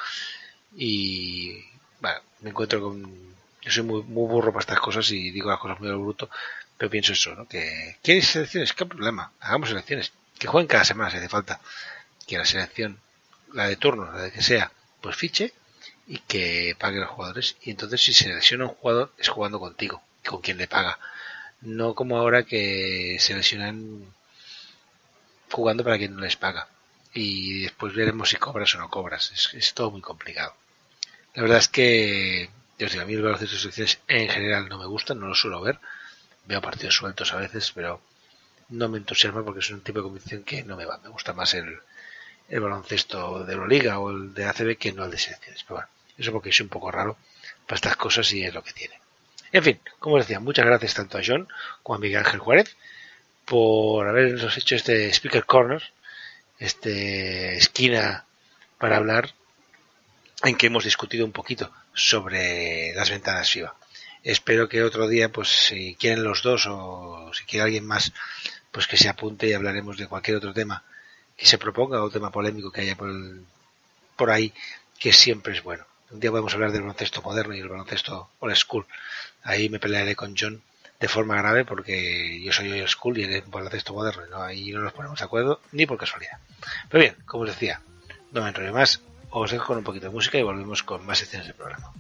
S1: y bueno, me encuentro con yo soy muy, muy burro para estas cosas y digo las cosas muy al bruto, pero pienso eso, ¿no? Que ¿quieres selecciones? ¿Qué problema? Hagamos selecciones. Que jueguen cada semana si hace falta. Que la selección, la de turno, la de que sea, pues fiche y que pague los jugadores. Y entonces si se lesiona un jugador es jugando contigo, con quien le paga. No como ahora que se lesionan jugando para quien no les paga. Y después veremos si cobras o no cobras. Es todo muy complicado. La verdad es que yo os digo, a mí los baloncesto de selecciones en general no me gustan, no los suelo ver. Veo partidos sueltos a veces, pero no me entusiasma porque es un tipo de competición que no me va. Me gusta más el, el baloncesto de Euroliga o el de ACB que no el de selecciones. Pero bueno, eso porque soy un poco raro para estas cosas y es lo que tiene. En fin, como os decía, muchas gracias tanto a John como a Miguel Ángel Juárez por habernos hecho este Speaker Corner, este esquina para hablar en que hemos discutido un poquito sobre las ventanas FIBA. Espero que otro día, pues si quieren los dos o si quiere alguien más, pues que se apunte y hablaremos de cualquier otro tema que se proponga o tema polémico que haya por, el- por ahí, que siempre es bueno. Un día podemos hablar del baloncesto moderno y el baloncesto old school. Ahí me pelearé con John de forma grave porque yo soy old school y él es baloncesto moderno. ¿no? Ahí no nos ponemos de acuerdo ni por casualidad. Pero bien, como os decía, no me enrollo más. Os dejo con un poquito de música y volvemos con más secciones del programa.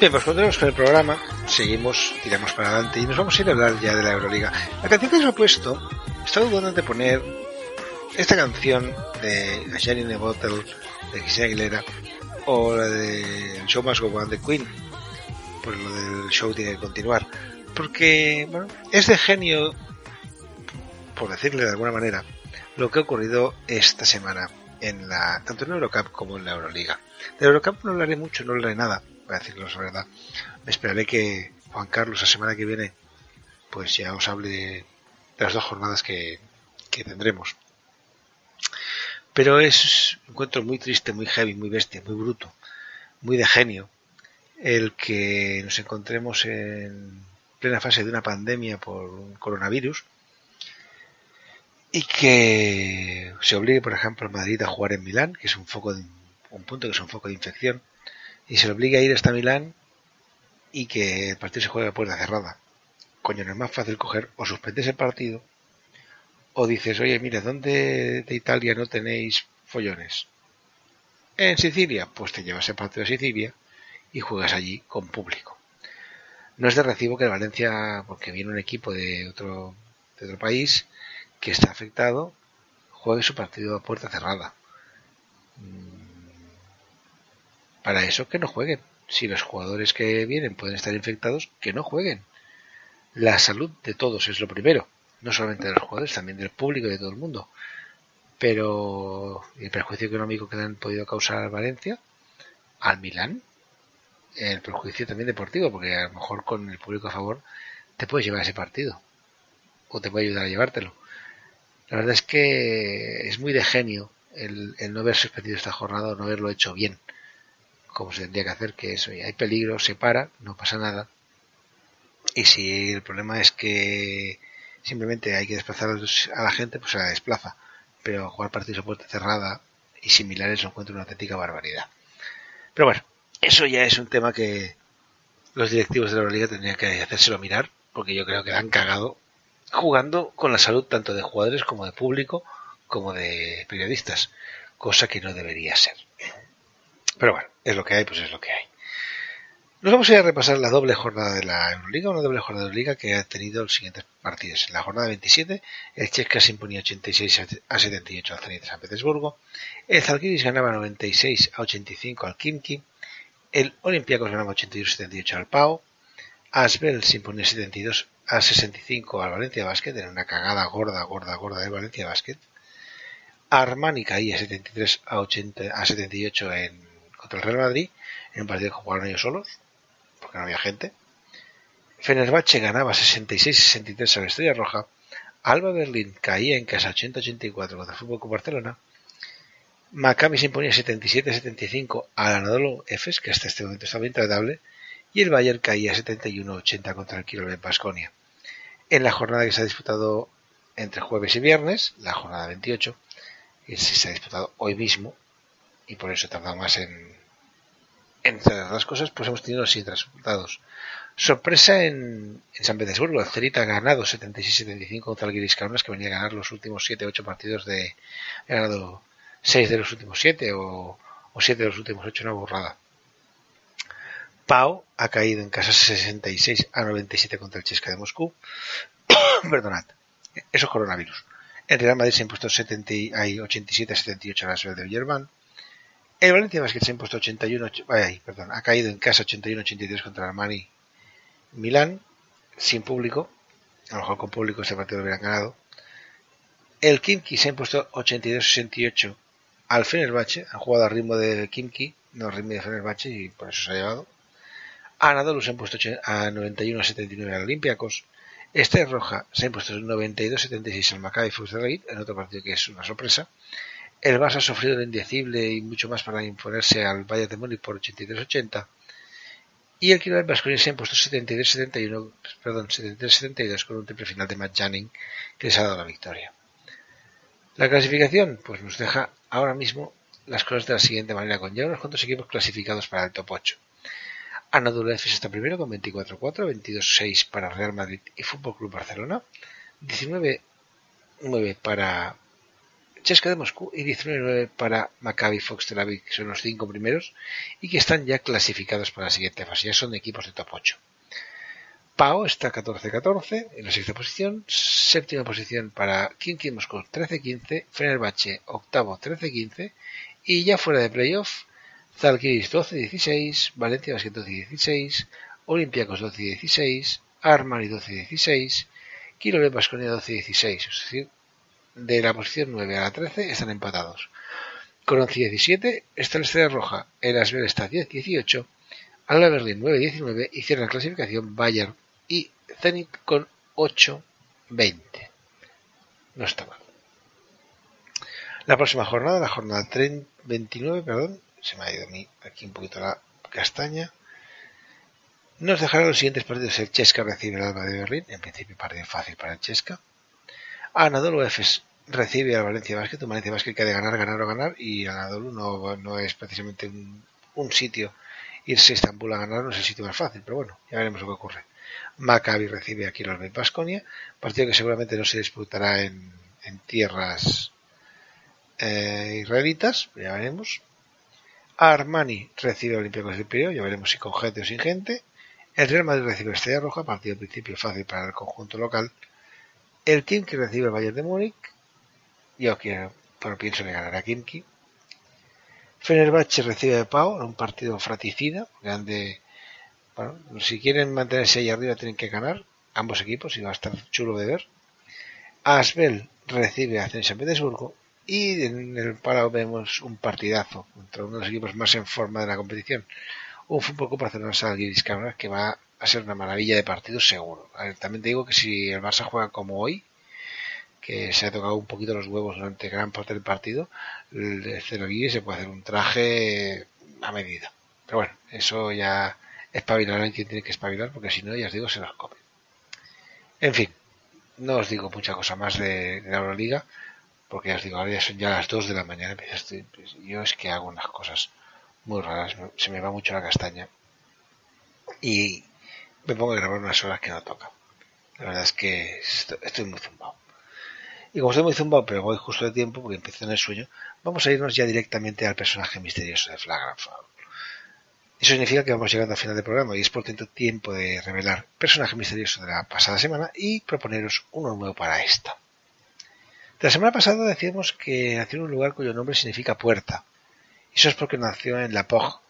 S1: Bien, pues continuamos con el programa, seguimos, tiramos para adelante y nos vamos a ir a hablar ya de la Euroliga. La canción que os he puesto, he estado dudando de poner esta canción de A Shine in a Bottle de Christina Aguilera o la de Show Must Go On de Queen, pues lo del show tiene que continuar. Porque, bueno, es de genio, por decirle de alguna manera, lo que ha ocurrido esta semana en la tanto en Eurocup como en la Euroliga. De la Eurocup no hablaré mucho, no hablaré nada, para decirlo la verdad. Me esperaré que Juan Carlos la semana que viene pues ya os hable de, de las dos jornadas que, que tendremos. Pero es un encuentro muy triste, muy heavy, muy bestia, muy bruto, muy de genio, el que nos encontremos en plena fase de una pandemia por un coronavirus y que se obligue, por ejemplo, a Madrid a jugar en Milán, que es un foco de, un punto que es un foco de infección, y se le obliga a ir hasta Milán y que el partido se juegue a puerta cerrada. Coño, no es más fácil coger o suspendes el partido o dices, oye, mira, ¿dónde de Italia no tenéis follones? En Sicilia, pues te llevas el partido a Sicilia y juegas allí con público. No es de recibo que Valencia, porque viene un equipo de otro, de otro país que está afectado, juegue su partido a puerta cerrada. Para eso que no jueguen. Si los jugadores que vienen pueden estar infectados, que no jueguen. La salud de todos es lo primero. No solamente de los jugadores, también del público y de todo el mundo. Pero el perjuicio económico que le han podido causar al Valencia, al Milán, el perjuicio también deportivo, porque a lo mejor con el público a favor te puedes llevar ese partido. O te puede ayudar a llevártelo. La verdad es que es muy de genio el, el no haber suspendido esta jornada o no haberlo hecho bien como se tendría que hacer, que eso, hay peligro, se para, no pasa nada. Y si el problema es que simplemente hay que desplazar a la gente, pues se la desplaza. Pero jugar partidos a puerta cerrada y similares lo encuentro una auténtica barbaridad. Pero bueno, eso ya es un tema que los directivos de la Euroliga tendrían que hacérselo mirar, porque yo creo que la han cagado jugando con la salud tanto de jugadores como de público, como de periodistas, cosa que no debería ser. Pero bueno, es lo que hay, pues es lo que hay. Nos vamos a ir a repasar la doble jornada de la Euroliga, una doble jornada de Euroliga que ha tenido los siguientes partidos. En la jornada 27, el Chesca se imponía 86 a 78 al Zenit de San Petersburgo, el Zalgiris ganaba 96 a 85 al Kimki, el Olympiacos ganaba 81 a 78 al Pau, Asbel se imponía 72 a 65 al Valencia Basket, en una cagada gorda, gorda, gorda del Valencia Basket, Armani caía 73 a, 80, a 78 en el Real Madrid en un partido que jugaron ellos solos, porque no había gente. Fenerbahce ganaba 66-63 a la Estrella Roja. Alba Berlín caía en casa 80-84 contra el Fútbol Club Barcelona. Maccabi se imponía 77-75 al Anadolu Efes, que hasta este momento estaba intratable. Y el Bayern caía 71-80 contra el Kilo de Basconia. En la jornada que se ha disputado entre jueves y viernes, la jornada 28, que se ha disputado hoy mismo, y por eso he tardado más en, entre las cosas, pues hemos tenido los resultados. Sorpresa en, San Petersburgo. El Cerita ha ganado 76-75 contra el Guiris que venía a ganar los últimos 7-8 partidos de... Ha ganado 6 de los últimos 7 o, o 7 de los últimos 8, una borrada. Pau ha caído en casa 66 a 97 contra el Chesca de Moscú. Perdonad. Eso es coronavirus. El Real Madrid se ha impuesto 70, hay 87 a 78 a la Suel de Villerban. El Valencia Basket se ha impuesto 81, ay, perdón, ha caído en casa 81-83 contra Armani Milán, sin público. A lo mejor con público este partido lo hubieran ganado. El Kimki se ha impuesto 82-68 al Fenerbahce. Han jugado al ritmo del Kimki, no al ritmo de Fenerbahce, y por eso se ha llevado. Anadolu se ha impuesto a 91-79 al Olympiacos. Esther Roja se ha impuesto 92-76 al Maccabi Futsal en otro partido que es una sorpresa. El Barça ha sufrido lo indecible y mucho más para imponerse al Bayern de Múnich por 83-80. Y el Quiroga Vasconia se ha impuesto 73-71, perdón, 73-72 con un triple final de Matt Janning que les ha dado la victoria. La clasificación, pues nos deja ahora mismo las cosas de la siguiente manera, con ya unos cuantos equipos clasificados para el top 8. Anadolu Efes está primero con 24-4, 22-6 para Real Madrid y Fútbol Club Barcelona, 19-9 para Chesca de Moscú y 19-9 para Maccabi Fox Tel Aviv, que son los cinco primeros y que están ya clasificados para la siguiente fase, ya son equipos de top 8. Pau está 14-14 en la sexta posición, séptima posición para Kinky Moscú 13-15, Fenerbahce octavo 13-15 y ya fuera de playoff, Zalgiris 12-16, Valencia Basket 12-16, Olympiacos 12-16, Armani 12-16, Quirolet Basconia 12-16, es decir, de la posición 9 a la 13 están empatados. Con 11-17 está la Estrella Roja, el Asbel está 10-18, Alba Berlín 9-19 y cierra la clasificación Bayern y Zenit con 8-20. No está mal. La próxima jornada, la jornada 30, 29, perdón, se me ha ido a mí aquí un poquito la castaña. Nos dejará los siguientes partidos. El Chesca recibe el Alba de Berlín, en principio partido fácil para el Chesca. Anadolu Efes recibe al Valencia Basket, un Valencia Basket que ha de ganar, ganar o ganar, y Anadolu no, no es precisamente un, sitio irse a Estambul a ganar no es el sitio más fácil, pero bueno, ya veremos lo que ocurre. Maccabi recibe aquí los Basconia, partido que seguramente no se disputará en, tierras eh, israelitas, ya veremos. Armani recibe al Olympiacos del Pireo, ya veremos si con gente o sin gente. El Real Madrid recibe Estrella Roja, partido al principio fácil para el conjunto local. El Kimki recibe al Bayern de Múnich. Yo quiero, pero pienso que ganará Kimki. Fenerbahce recibe a Pau en un partido fratricida, porque han de, bueno, si quieren mantenerse ahí arriba tienen que ganar ambos equipos y va a estar chulo de ver. Asbel recibe a Zenit Petersburgo y en el paro vemos un partidazo contra uno de los equipos más en forma de la competición. Un Fútbol Club Barcelona Salguiris que va a ser una maravilla de partido seguro. También te digo que si el Barça juega como hoy, que se ha tocado un poquito los huevos durante gran parte del partido, el Celoguiri se puede hacer un traje a medida. Pero bueno, eso ya espabilará en quien tiene que espabilar, porque si no, ya os digo, se los come. En fin, no os digo mucha cosa más de, la Euroliga, porque ya os digo, ahora ya son ya las 2 de la mañana. Pues, yo es que hago unas cosas muy raras, se me va mucho la castaña y me pongo a grabar unas horas que no toca. La verdad es que estoy, muy zumbado. Y como estoy muy zumbado, pero voy justo de tiempo porque empiezo en el sueño, vamos a irnos ya directamente al personaje misterioso de Flagrant. Eso significa que vamos llegando al final del programa y es por tanto tiempo de revelar personaje misterioso de la pasada semana y proponeros uno nuevo para esta. De la semana pasada decíamos que nació en un lugar cuyo nombre significa puerta. Eso es porque nació en La Pog,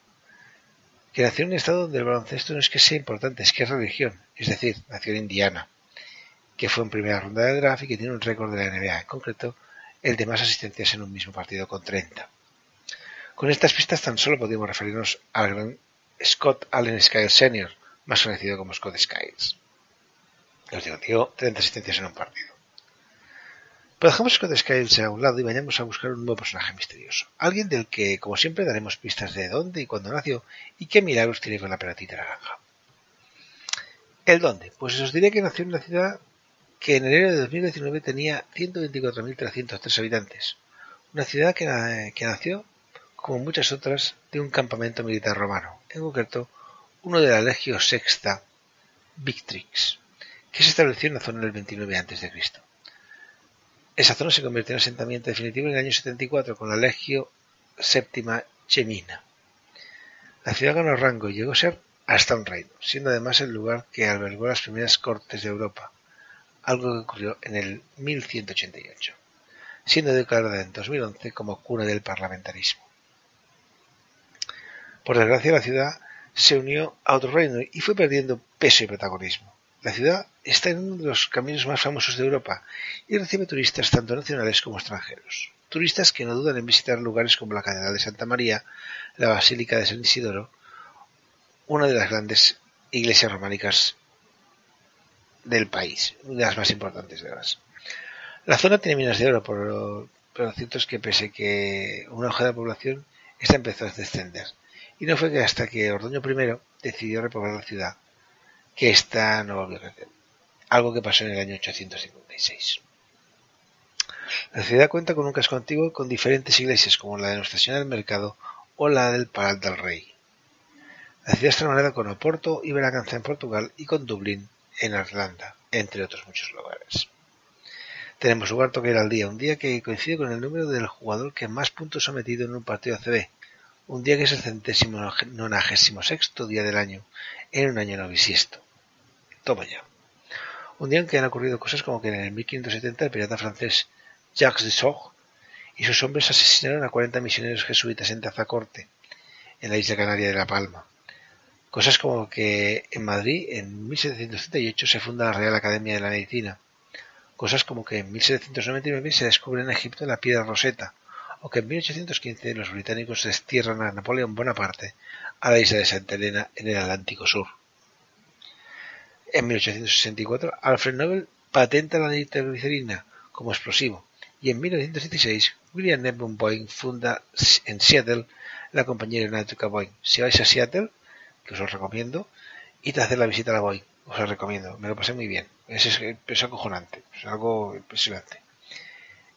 S1: que nació en un estado donde el baloncesto no es que sea importante, es que es religión, es decir, nació en Indiana, que fue en primera ronda de draft y que tiene un récord de la NBA, en concreto el de más asistencias en un mismo partido con 30. Con estas pistas tan solo podemos referirnos al gran Scott Allen Skiles Sr., más conocido como Scott Skiles. Os digo, tío, 30 asistencias en un partido. Pero dejamos Scott Skiles a un lado y vayamos a buscar un nuevo personaje misterioso. Alguien del que, como siempre, daremos pistas de dónde y cuándo nació y qué milagros tiene con la pelotita naranja. ¿El dónde? Pues os diré que nació en una ciudad que en enero de 2019 tenía 124.303 habitantes. Una ciudad que, que nació, como muchas otras, de un campamento militar romano, en concreto uno de la Legio Sexta Victrix, que se estableció en la zona del 29 a.C. Esa zona se convirtió en asentamiento definitivo en el año 74 con la Legio Séptima Chemina. La ciudad ganó rango y llegó a ser hasta un reino, siendo además el lugar que albergó las primeras cortes de Europa, algo que ocurrió en el 1188, siendo declarada en 2011 como cuna del parlamentarismo. Por desgracia, la ciudad se unió a otro reino y fue perdiendo peso y protagonismo. La ciudad está en uno de los caminos más famosos de Europa y recibe turistas tanto nacionales como extranjeros. Turistas que no dudan en visitar lugares como la Catedral de Santa María, la Basílica de San Isidoro, una de las grandes iglesias románicas del país, una de las más importantes de las. La zona tiene minas de oro, pero lo cierto es que pese que una hoja de la población, esta empezó a descender. Y no fue que hasta que Ordoño I decidió repoblar la ciudad, que esta no volvió a. Algo que pasó en el año 856. La ciudad cuenta con un casco antiguo con diferentes iglesias como la de Nuestra Señora del Mercado o la del Paral del Rey. La ciudad está nombrada con Oporto y Braganza en Portugal y con Dublín en Irlanda, entre otros muchos lugares. Tenemos lugar toque al día, un día que coincide con el número del jugador que más puntos ha metido en un partido ACB, un día que es el centésimo nonagésimo sexto día del año, en un año no bisiesto. Toma ya. Un día en que han ocurrido cosas como que en el 1570 el pirata francés Jacques de Sog y sus hombres asesinaron a 40 misioneros jesuitas en Tazacorte, en la isla canaria de La Palma. Cosas como que en Madrid, en 1738, se funda la Real Academia de la Medicina. Cosas como que en 1799 se descubre en Egipto la piedra roseta, o que en 1815 los británicos destierran a Napoleón Bonaparte a la isla de Santa Elena en el Atlántico Sur. En 1864, Alfred Nobel patenta la nitroglicerina como explosivo, y en 1916 William Neville Boeing funda en Seattle la compañía aeronáutica Boeing. Si vais a Seattle, que os lo recomiendo, id a hacer la visita a la Boeing. Os lo recomiendo, me lo pasé muy bien. Es, es, acojonante, es algo impresionante.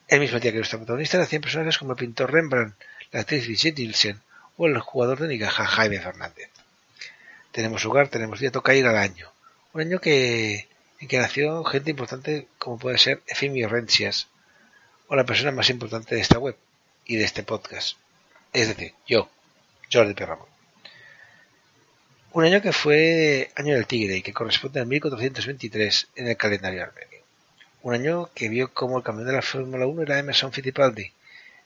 S1: El mismo día que nuestro protagonista nacían personajes como el pintor Rembrandt, la actriz Brigitte Nielsen o el jugador de Nicaja Jaime Fernández. Tenemos lugar, tenemos día, toca ir al año. Un año que, en que nació gente importante como puede ser Efimio Rencias, o la persona más importante de esta web y de este podcast. Es decir, yo, Jordi Perramón. Un año que fue año del tigre y que corresponde al 1423 en el calendario armenio. Un año que vio como el campeón de la Fórmula 1 era Emerson Fittipaldi,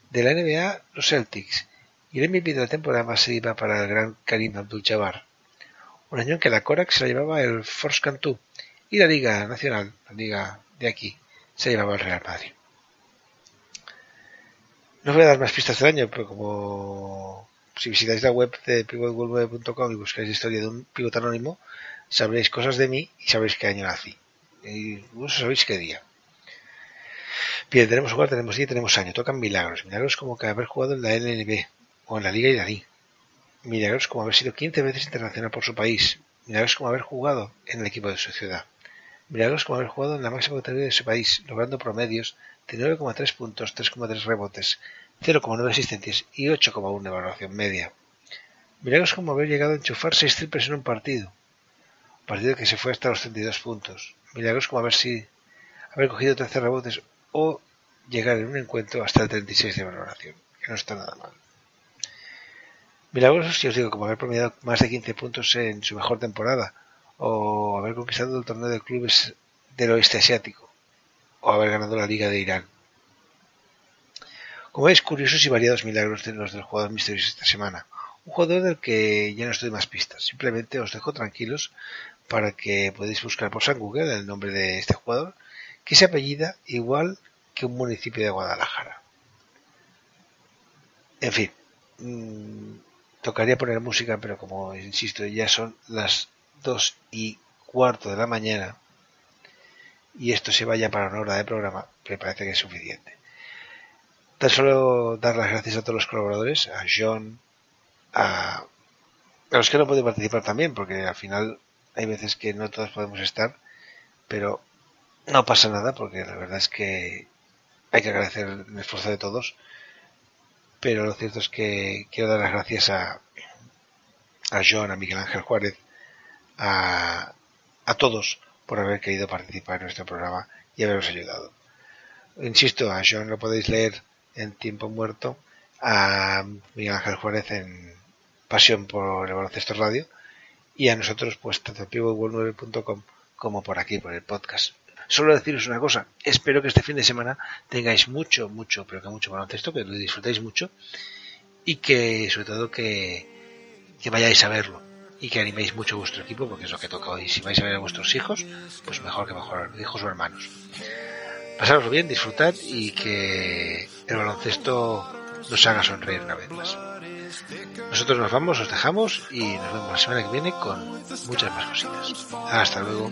S1: de la NBA los Celtics, y el MVP de la temporada se iba para el gran Karim Abdul-Jabbar. Un año en que la Korak se la llevaba el Force Cantú y la Liga Nacional, la Liga de aquí, se llevaba el Real Madrid. No os voy a dar más pistas del año, pero como si visitáis la web de pivotworld9.com y buscáis la historia de un pivot anónimo, sabréis cosas de mí y sabréis qué año nací. Y vosotros sabéis qué día. Bien, tenemos lugar, tenemos día, tenemos año. Tocan milagros. Milagros como que haber jugado en la LNB o en la Liga Iraní. Milagros como haber sido 15 veces internacional por su país. Milagros como haber jugado en el equipo de su ciudad. Milagros como haber jugado en la máxima categoría de su país, logrando promedios de 9,3 puntos, 3,3 rebotes, 0,9 asistencias y 8,1 de valoración media. Milagros como haber llegado a enchufar 6 triples en un partido, partido que se fue hasta los 32 puntos. Milagros como haber, si, haber cogido 13 rebotes o llegar en un encuentro hasta el 36 de valoración, que no está nada mal. Milagros, si os digo, como haber promediado más de 15 puntos en su mejor temporada, o haber conquistado el torneo de clubes del oeste asiático, o haber ganado la Liga de Irán. Como veis, curiosos y variados milagros de los del jugador misterioso esta semana. Un jugador del que ya no estoy más pistas. Simplemente os dejo tranquilos para que podáis buscar por San Google el nombre de este jugador, que se apellida igual que un municipio de Guadalajara. En fin, mmm, tocaría poner música, pero como insisto, ya son las dos y cuarto de la mañana y esto se vaya para una hora de programa, me parece que es suficiente. Tan solo dar las gracias a todos los colaboradores, a John, a, a los que no pueden participar también, porque al final hay veces que no todos podemos estar, pero no pasa nada, porque la verdad es que hay que agradecer el esfuerzo de todos. Pero lo cierto es que quiero dar las gracias a, a John, a Miguel Ángel Juárez, a, a todos por haber querido participar en nuestro programa y haberos ayudado. Insisto, a John lo podéis leer en Tiempo Muerto, a Miguel Ángel Juárez en Pasión por el Baloncesto Radio y a nosotros pues tanto en pivotworld9.com como por aquí, por el podcast. Solo deciros una cosa, espero que este fin de semana tengáis mucho, mucho, pero que mucho baloncesto, que lo disfrutéis mucho y que sobre todo que, vayáis a verlo y que animéis mucho a vuestro equipo porque es lo que toca hoy. Si vais a ver a vuestros hijos, pues mejor que mejor, hijos o hermanos. Pasaroslo bien, disfrutad y que el baloncesto nos haga sonreír una vez más. Nosotros nos vamos, os dejamos y nos vemos la semana que viene con muchas más cositas. Hasta luego.